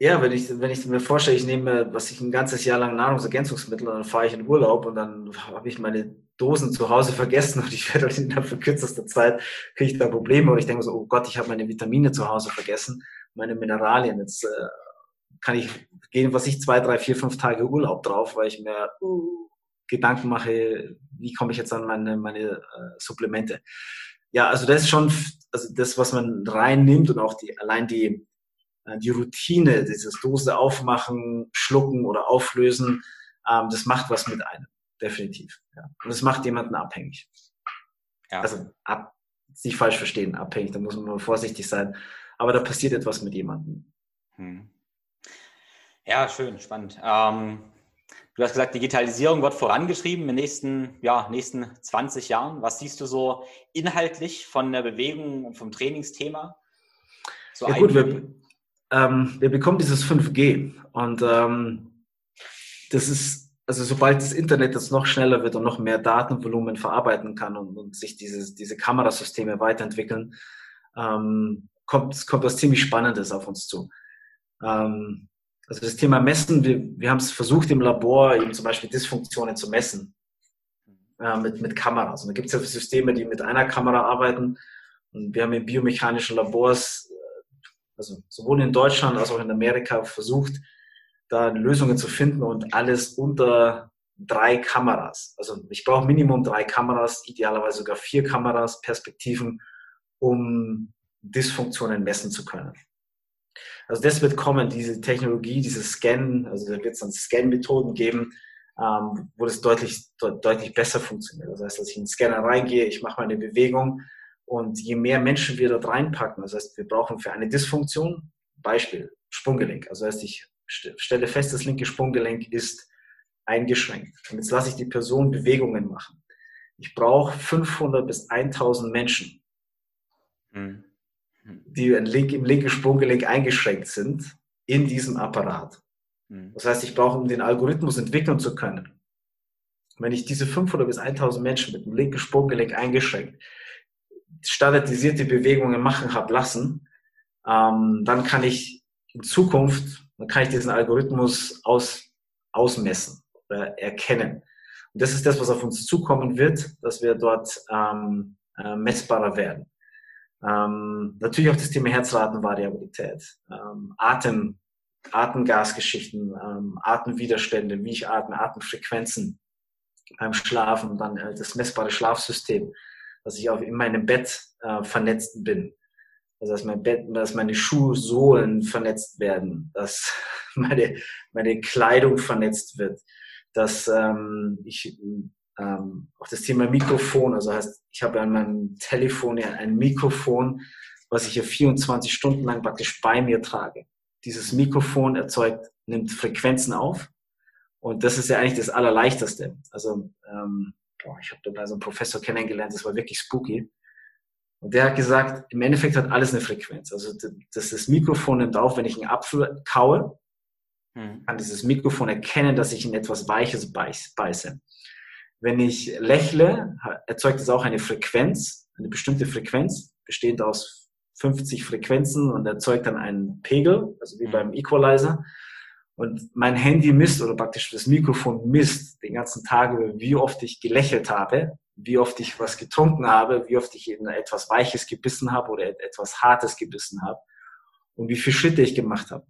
Ja, wenn ich, wenn ich mir vorstelle, ich nehme, was ich ein ganzes Jahr lang Nahrungsergänzungsmittel und dann fahre ich in Urlaub und dann habe ich meine Dosen zu Hause vergessen und ich werde innerhalb von kürzester Zeit kriege ich da Probleme und ich denke so, oh Gott, ich habe meine Vitamine zu Hause vergessen, meine Mineralien. Jetzt äh, kann ich gehen, was ich zwei, drei, vier, fünf Tage Urlaub drauf, weil ich mir uh, Gedanken mache, wie komme ich jetzt an meine, meine äh, Supplemente. Ja, also das ist schon, also das, was man reinnimmt und auch die, allein die, äh, die Routine, dieses Dose aufmachen, schlucken oder auflösen, ähm, das macht was mit einem definitiv. Ja. Und es macht jemanden abhängig. Ja. Also ab, nicht falsch verstehen, abhängig, da muss man vorsichtig sein. Aber da passiert etwas mit jemandem. Hm. Ja, schön, spannend. Ähm, du hast gesagt, Digitalisierung wird vorangeschrieben in den nächsten, ja, nächsten 20 Jahren. Was siehst du so inhaltlich von der Bewegung und vom Trainingsthema? So ja gut, wir, ähm, wir bekommen dieses 5G und ähm, das ist also sobald das Internet jetzt noch schneller wird und noch mehr Datenvolumen verarbeiten kann und, und sich diese, diese Kamerasysteme weiterentwickeln, ähm, kommt, kommt was ziemlich Spannendes auf uns zu. Ähm, also das Thema Messen, wir, wir haben es versucht im Labor eben zum Beispiel Dysfunktionen zu messen äh, mit, mit Kameras. Und da gibt es ja Systeme, die mit einer Kamera arbeiten. Und wir haben in biomechanischen Labors, äh, also sowohl in Deutschland als auch in Amerika versucht, da Lösungen zu finden und alles unter drei Kameras. Also ich brauche Minimum drei Kameras, idealerweise sogar vier Kameras, Perspektiven, um Dysfunktionen messen zu können. Also das wird kommen, diese Technologie, dieses Scan, also da wird es dann Scan-Methoden geben, ähm, wo das deutlich, de deutlich besser funktioniert. Das heißt, dass ich in den Scanner reingehe, ich mache meine Bewegung und je mehr Menschen wir dort reinpacken, das heißt, wir brauchen für eine Dysfunktion, Beispiel, Sprunggelenk, also das heißt, ich stelle fest, das linke Sprunggelenk ist eingeschränkt. Und jetzt lasse ich die Person Bewegungen machen. Ich brauche 500 bis 1000 Menschen, hm. Die im linken Sprunggelenk eingeschränkt sind in diesem Apparat. Hm. Das heißt, ich brauche, um den Algorithmus entwickeln zu können, wenn ich diese 500 bis 1000 Menschen mit dem linken Sprunggelenk eingeschränkt standardisierte Bewegungen machen habe lassen, ähm, dann kann ich in Zukunft dann kann ich diesen Algorithmus aus, ausmessen oder erkennen. Und das ist das, was auf uns zukommen wird, dass wir dort ähm, äh, messbarer werden. Ähm, natürlich auch das Thema Herzratenvariabilität, ähm, Atem, Atemgasgeschichten, ähm, Atemwiderstände, wie ich atme, Atemfrequenzen beim Schlafen dann äh, das messbare Schlafsystem, dass ich auch in meinem Bett äh, vernetzt bin. Also dass mein Bett, dass meine Schuhsohlen vernetzt werden, dass meine, meine Kleidung vernetzt wird, dass ähm, ich ähm, auch das Thema Mikrofon, also heißt, ich habe an meinem Telefon ja ein Mikrofon, was ich ja 24 Stunden lang praktisch bei mir trage. Dieses Mikrofon erzeugt, nimmt Frequenzen auf und das ist ja eigentlich das Allerleichteste. Also ähm, boah, ich habe da so einen Professor kennengelernt, das war wirklich spooky. Und der hat gesagt, im Endeffekt hat alles eine Frequenz. Also das, das Mikrofon nimmt auf, wenn ich einen Apfel kaue, hm. kann dieses Mikrofon erkennen, dass ich in etwas Weiches beiße. Wenn ich lächle, erzeugt es auch eine Frequenz, eine bestimmte Frequenz, bestehend aus 50 Frequenzen und erzeugt dann einen Pegel, also wie hm. beim Equalizer. Und mein Handy misst oder praktisch das Mikrofon misst den ganzen Tag über, wie oft ich gelächelt habe, wie oft ich was getrunken habe, wie oft ich in etwas Weiches gebissen habe oder etwas Hartes gebissen habe und wie viele Schritte ich gemacht habe.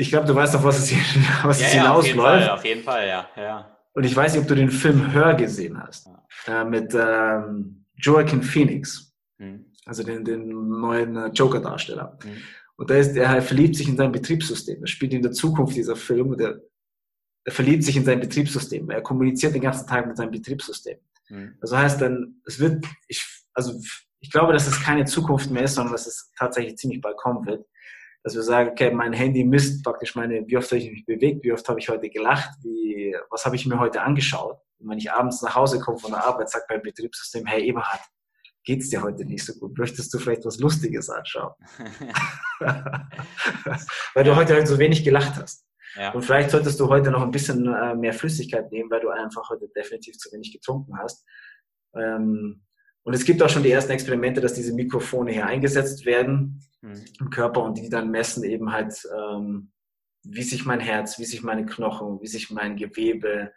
Ich glaube, du weißt doch, was es, hier, was ja, es ja, hinausläuft. Auf jeden Fall, auf jeden Fall ja. ja. Und ich weiß nicht, ob du den Film Hör gesehen hast. Äh, mit ähm, Joaquin Phoenix. Mhm. Also den, den neuen äh, Joker-Darsteller. Mhm. Und da ist, er verliebt sich in sein Betriebssystem. Er spielt in der Zukunft dieser Film und er, er verliebt sich in sein Betriebssystem. Er kommuniziert den ganzen Tag mit seinem Betriebssystem. Mhm. Also heißt dann, es wird, ich, also ich glaube, dass es keine Zukunft mehr ist, sondern dass es tatsächlich ziemlich bald kommen wird. Dass wir sagen, okay, mein Handy misst praktisch meine, wie oft habe ich mich bewegt, wie oft habe ich heute gelacht, wie, was habe ich mir heute angeschaut. Und wenn ich abends nach Hause komme von der Arbeit, sagt mein Betriebssystem, hey Eberhard, geht's dir heute nicht so gut? Möchtest du vielleicht was Lustiges anschauen? weil du heute halt so wenig gelacht hast. Ja. Und vielleicht solltest du heute noch ein bisschen äh, mehr Flüssigkeit nehmen, weil du einfach heute definitiv zu wenig getrunken hast. Ähm, und es gibt auch schon die ersten Experimente, dass diese Mikrofone hier eingesetzt werden mhm. im Körper und die dann messen eben halt, ähm, wie sich mein Herz, wie sich meine Knochen, wie sich mein Gewebe,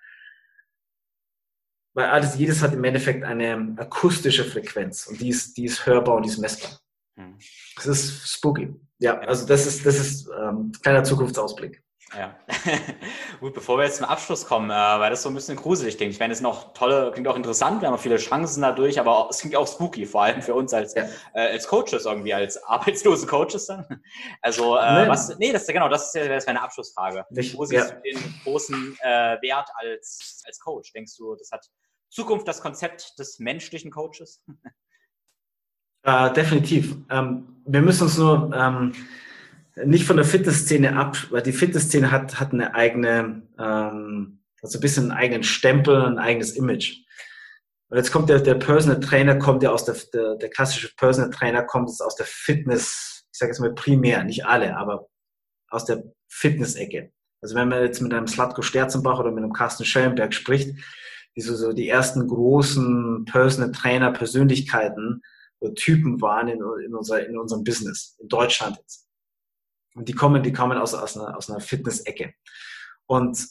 weil alles, jedes hat im Endeffekt eine akustische Frequenz und die ist, die ist hörbar und die ist messbar. Hm. Das ist spooky. Ja, also das ist, das ist ähm, kleiner Zukunftsausblick. Ja. Gut, bevor wir jetzt zum Abschluss kommen, äh, weil das so ein bisschen gruselig klingt. Ich meine, es ist noch tolle, klingt auch interessant, wir haben auch viele Chancen dadurch, aber es klingt auch spooky, vor allem für uns als, ja. äh, als Coaches irgendwie, als arbeitslose Coaches dann. Also, äh, nee. was, nee, das ist genau, das ist ja das meine Abschlussfrage. Nicht, Wo siehst ja. du den großen äh, Wert als, als Coach? Denkst du, das hat Zukunft das Konzept des menschlichen Coaches? Äh, definitiv. Ähm, wir müssen uns nur ähm, nicht von der Fitnessszene ab, weil die Fitnessszene hat, hat eine eigene, ähm, also ein bisschen einen eigenen Stempel, ein eigenes Image. Und jetzt kommt der, der Personal Trainer, kommt ja aus der, der, der klassische Personal Trainer kommt jetzt aus der Fitness, ich sage jetzt mal primär, nicht alle, aber aus der Fitness-Ecke. Also wenn man jetzt mit einem Slatko Sterzenbach oder mit einem Carsten Schellenberg spricht, die so, so die ersten großen Personal Trainer Persönlichkeiten oder Typen waren in, in, unser, in unserem Business, in Deutschland jetzt. Und die kommen, die kommen aus, aus einer, aus einer Fitness-Ecke. Und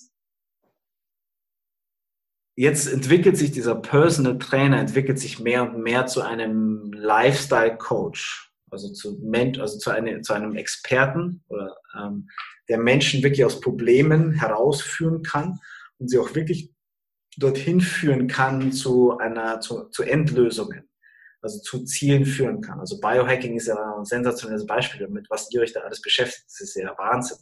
jetzt entwickelt sich dieser Personal Trainer, entwickelt sich mehr und mehr zu einem Lifestyle Coach, also zu, also zu, eine, zu einem Experten, oder, ähm, der Menschen wirklich aus Problemen herausführen kann und sie auch wirklich dorthin führen kann zu einer, zu, zu Endlösungen also zu Zielen führen kann. Also Biohacking ist ja ein sensationelles Beispiel damit, was ihr euch da alles beschäftigt. Das ist ja Wahnsinn.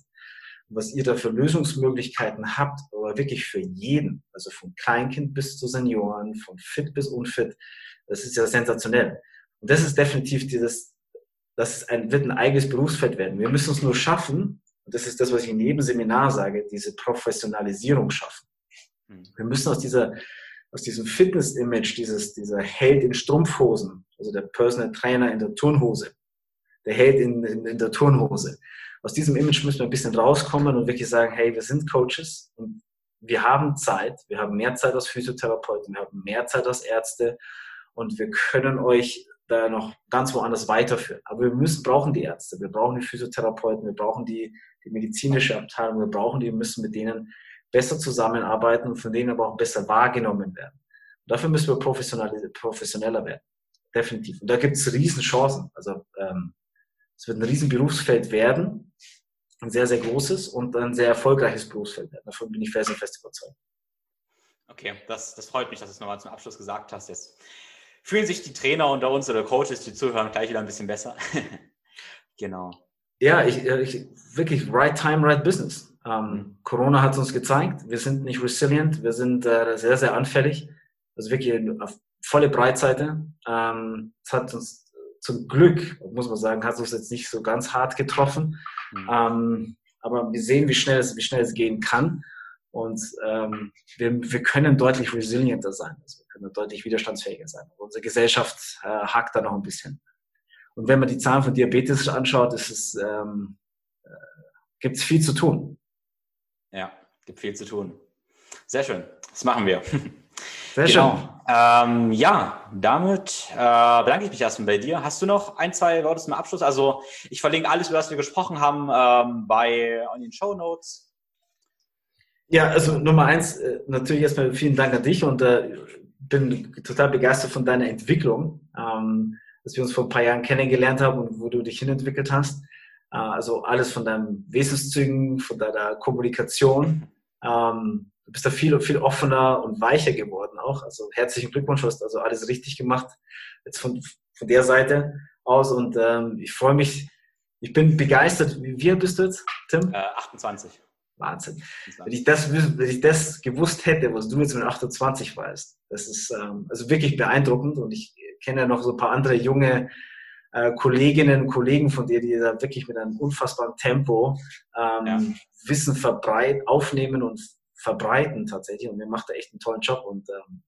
Und was ihr da für Lösungsmöglichkeiten habt, aber wirklich für jeden, also von Kleinkind bis zu Senioren, von fit bis unfit, das ist ja sensationell. Und das ist definitiv dieses, das ist ein, wird ein eigenes Berufsfeld werden. Wir müssen es nur schaffen, und das ist das, was ich in jedem Seminar sage, diese Professionalisierung schaffen. Hm. Wir müssen aus dieser aus diesem Fitness-Image, dieses, dieser Held in Strumpfhosen, also der Personal Trainer in der Turnhose, der Held in, in, in der Turnhose. Aus diesem Image müssen wir ein bisschen rauskommen und wirklich sagen, hey, wir sind Coaches und wir haben Zeit, wir haben mehr Zeit als Physiotherapeuten, wir haben mehr Zeit als Ärzte und wir können euch da noch ganz woanders weiterführen. Aber wir müssen, brauchen die Ärzte, wir brauchen die Physiotherapeuten, wir brauchen die, die medizinische Abteilung, wir brauchen die, müssen mit denen besser zusammenarbeiten und von denen aber auch besser wahrgenommen werden. Und dafür müssen wir professioneller werden. Definitiv. Und da gibt es Riesenchancen. Also ähm, es wird ein Riesenberufsfeld werden, ein sehr, sehr großes und ein sehr erfolgreiches Berufsfeld werden. Davon bin ich fest und fest überzeugt. Okay, das, das freut mich, dass du es nochmal zum Abschluss gesagt hast. Jetzt fühlen sich die Trainer unter uns oder Coaches, die zuhören, gleich wieder ein bisschen besser. genau. Ja, ich, äh, ich, wirklich right time, right business. Ähm, Corona hat es uns gezeigt, wir sind nicht resilient, wir sind äh, sehr, sehr anfällig. Also wirklich auf volle Breitseite. Ähm, es hat uns zum Glück, muss man sagen, hat uns jetzt nicht so ganz hart getroffen. Mhm. Ähm, aber wir sehen, wie schnell es, wie schnell es gehen kann. Und ähm, wir, wir können deutlich resilienter sein. Also wir können deutlich widerstandsfähiger sein. Unsere Gesellschaft äh, hakt da noch ein bisschen. Und wenn man die Zahlen von Diabetes anschaut, ist es, ähm, äh, gibt es viel zu tun. Ja, gibt viel zu tun. Sehr schön. Das machen wir. Sehr genau. schön. Ähm, ja, damit äh, bedanke ich mich erstmal bei dir. Hast du noch ein, zwei Worte zum Abschluss? Also ich verlinke alles, über das wir gesprochen haben, ähm, bei in den Show Notes. Ja, also Nummer eins, äh, natürlich erstmal vielen Dank an dich und äh, bin total begeistert von deiner Entwicklung, ähm, dass wir uns vor ein paar Jahren kennengelernt haben und wo du dich hinentwickelt hast. Äh, also alles von deinen Wesenszügen, von deiner Kommunikation. Ähm, du bist da viel, viel offener und weicher geworden auch. Also herzlichen Glückwunsch, du hast also alles richtig gemacht. Jetzt von, von der Seite aus und ähm, ich freue mich, ich bin begeistert. Wie alt bist du jetzt, Tim? Äh, 28. Wahnsinn. Wenn ich, das, wenn ich das gewusst hätte, was du jetzt mit 28 weißt, das ist ähm, also wirklich beeindruckend und ich kenne ja noch so ein paar andere junge äh, Kolleginnen und Kollegen von dir, die da wirklich mit einem unfassbaren Tempo ähm, ja. Wissen verbreiten, aufnehmen und verbreiten tatsächlich. Und ihr macht da echt einen tollen Job. Und ähm,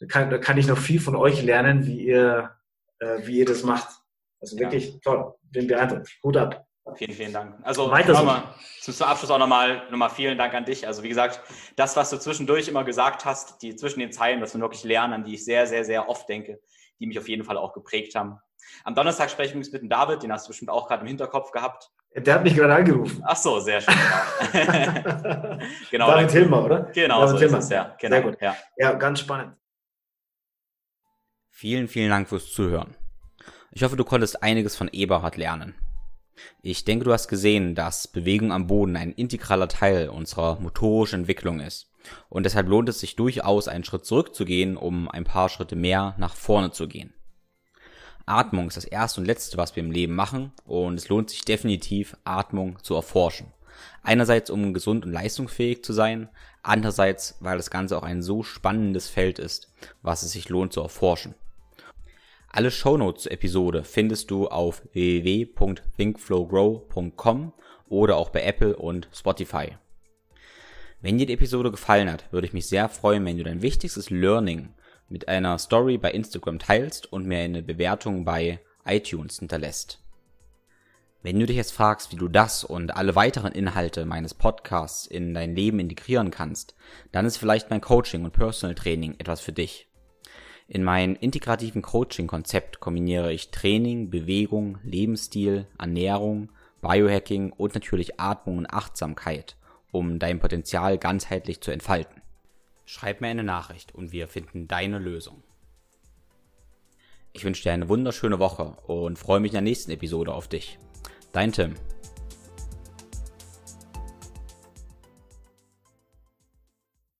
da, kann, da kann ich noch viel von euch lernen, wie ihr, äh, wie ihr das macht. Also wirklich ja. toll. Bin beeindruckt. Hut ab. Vielen, vielen Dank. Also nochmal, zum Abschluss auch nochmal, nochmal vielen Dank an dich. Also wie gesagt, das, was du zwischendurch immer gesagt hast, die zwischen den Zeilen, das sind wirklich Lernen, an die ich sehr, sehr, sehr oft denke, die mich auf jeden Fall auch geprägt haben. Am Donnerstag spreche ich übrigens mit dem David, den hast du bestimmt auch gerade im Hinterkopf gehabt. Der hat mich gerade angerufen. Ach so, sehr schön. genau. David Hilmer, oder? Genau, David so Hilmer. ist es, ja. Genau, sehr gut. Ja. ja, ganz spannend. Vielen, vielen Dank fürs Zuhören. Ich hoffe, du konntest einiges von Eberhard lernen. Ich denke, du hast gesehen, dass Bewegung am Boden ein integraler Teil unserer motorischen Entwicklung ist. Und deshalb lohnt es sich durchaus, einen Schritt zurückzugehen, um ein paar Schritte mehr nach vorne zu gehen. Atmung ist das erste und letzte, was wir im Leben machen und es lohnt sich definitiv, Atmung zu erforschen. Einerseits, um gesund und leistungsfähig zu sein, andererseits, weil das Ganze auch ein so spannendes Feld ist, was es sich lohnt zu erforschen. Alle Shownotes zur Episode findest du auf www.thinkflowgrow.com oder auch bei Apple und Spotify. Wenn dir die Episode gefallen hat, würde ich mich sehr freuen, wenn du dein wichtigstes Learning mit einer Story bei Instagram teilst und mir eine Bewertung bei iTunes hinterlässt. Wenn du dich jetzt fragst, wie du das und alle weiteren Inhalte meines Podcasts in dein Leben integrieren kannst, dann ist vielleicht mein Coaching und Personal Training etwas für dich. In meinem integrativen Coaching-Konzept kombiniere ich Training, Bewegung, Lebensstil, Ernährung, Biohacking und natürlich Atmung und Achtsamkeit, um dein Potenzial ganzheitlich zu entfalten. Schreib mir eine Nachricht und wir finden deine Lösung. Ich wünsche dir eine wunderschöne Woche und freue mich in der nächsten Episode auf dich. Dein Tim.